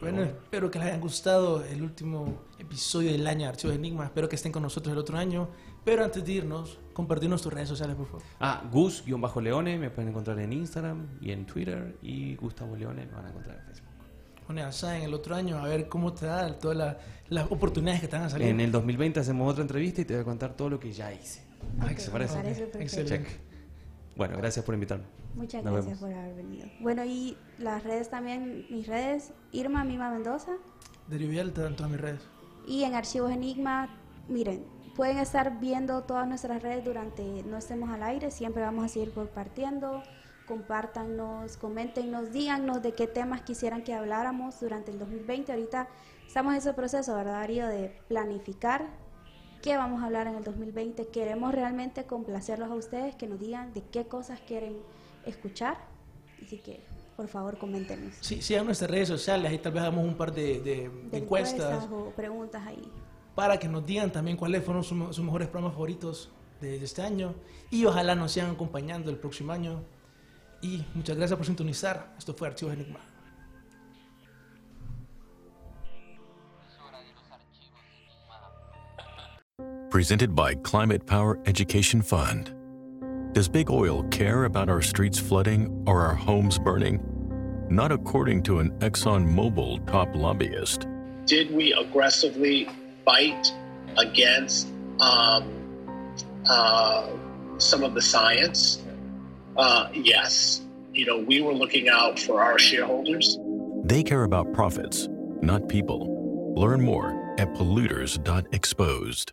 Bueno, espero que les haya gustado el último episodio del año de Archivos Enigma. Espero que estén con nosotros el otro año. Pero antes de irnos, compartirnos tus redes sociales, por favor. Ah, Gus-Leone me pueden encontrar en Instagram y en Twitter. Y Gustavo Leone me van a encontrar en Facebook. Bueno, ya saben, el otro año a ver cómo te da todas la- las oportunidades que te van a salir. En el 2020 hacemos otra entrevista y te voy a contar todo lo que ya hice. Ah, Ok, ¿te parece? me parece excelente. Check. Bueno, gracias por invitarme. Muchas Nos gracias vemos. por haber venido. Bueno, y las redes también, mis redes, Irma Mima Mendoza. Darío Villalta en todas mis redes. Y en Archivos Enigma, miren, pueden estar viendo todas nuestras redes durante no estemos al aire, siempre vamos a seguir compartiendo. Compártanos, coméntenos, díganos de qué temas quisieran que habláramos durante el 2020. Ahorita estamos en ese proceso, ¿verdad, Darío? De planificar qué vamos a hablar en el 2020. Queremos realmente complacerlos a ustedes, que nos digan de qué cosas quieren escuchar. Así que, por favor, coméntenos. Sí, sigan nuestras redes sociales, ahí tal vez hagamos un par de, de- de De encuestas o preguntas ahí. Para que nos digan también cuáles fueron sus, sus mejores programas favoritos de, de este año y ojalá nos sigan acompañando el próximo año. Y muchas gracias por sintonizar. Esto fue Archivos Enigma. Presented by Climate Power Education Fund. Does big oil care about our streets flooding or our homes burning? Not according to an ExxonMobil top lobbyist. did we aggressively fight against um, uh, some of the science? Uh, yes. You know, we were looking out for our shareholders. They care about profits, not people. Learn more at polluters.exposed.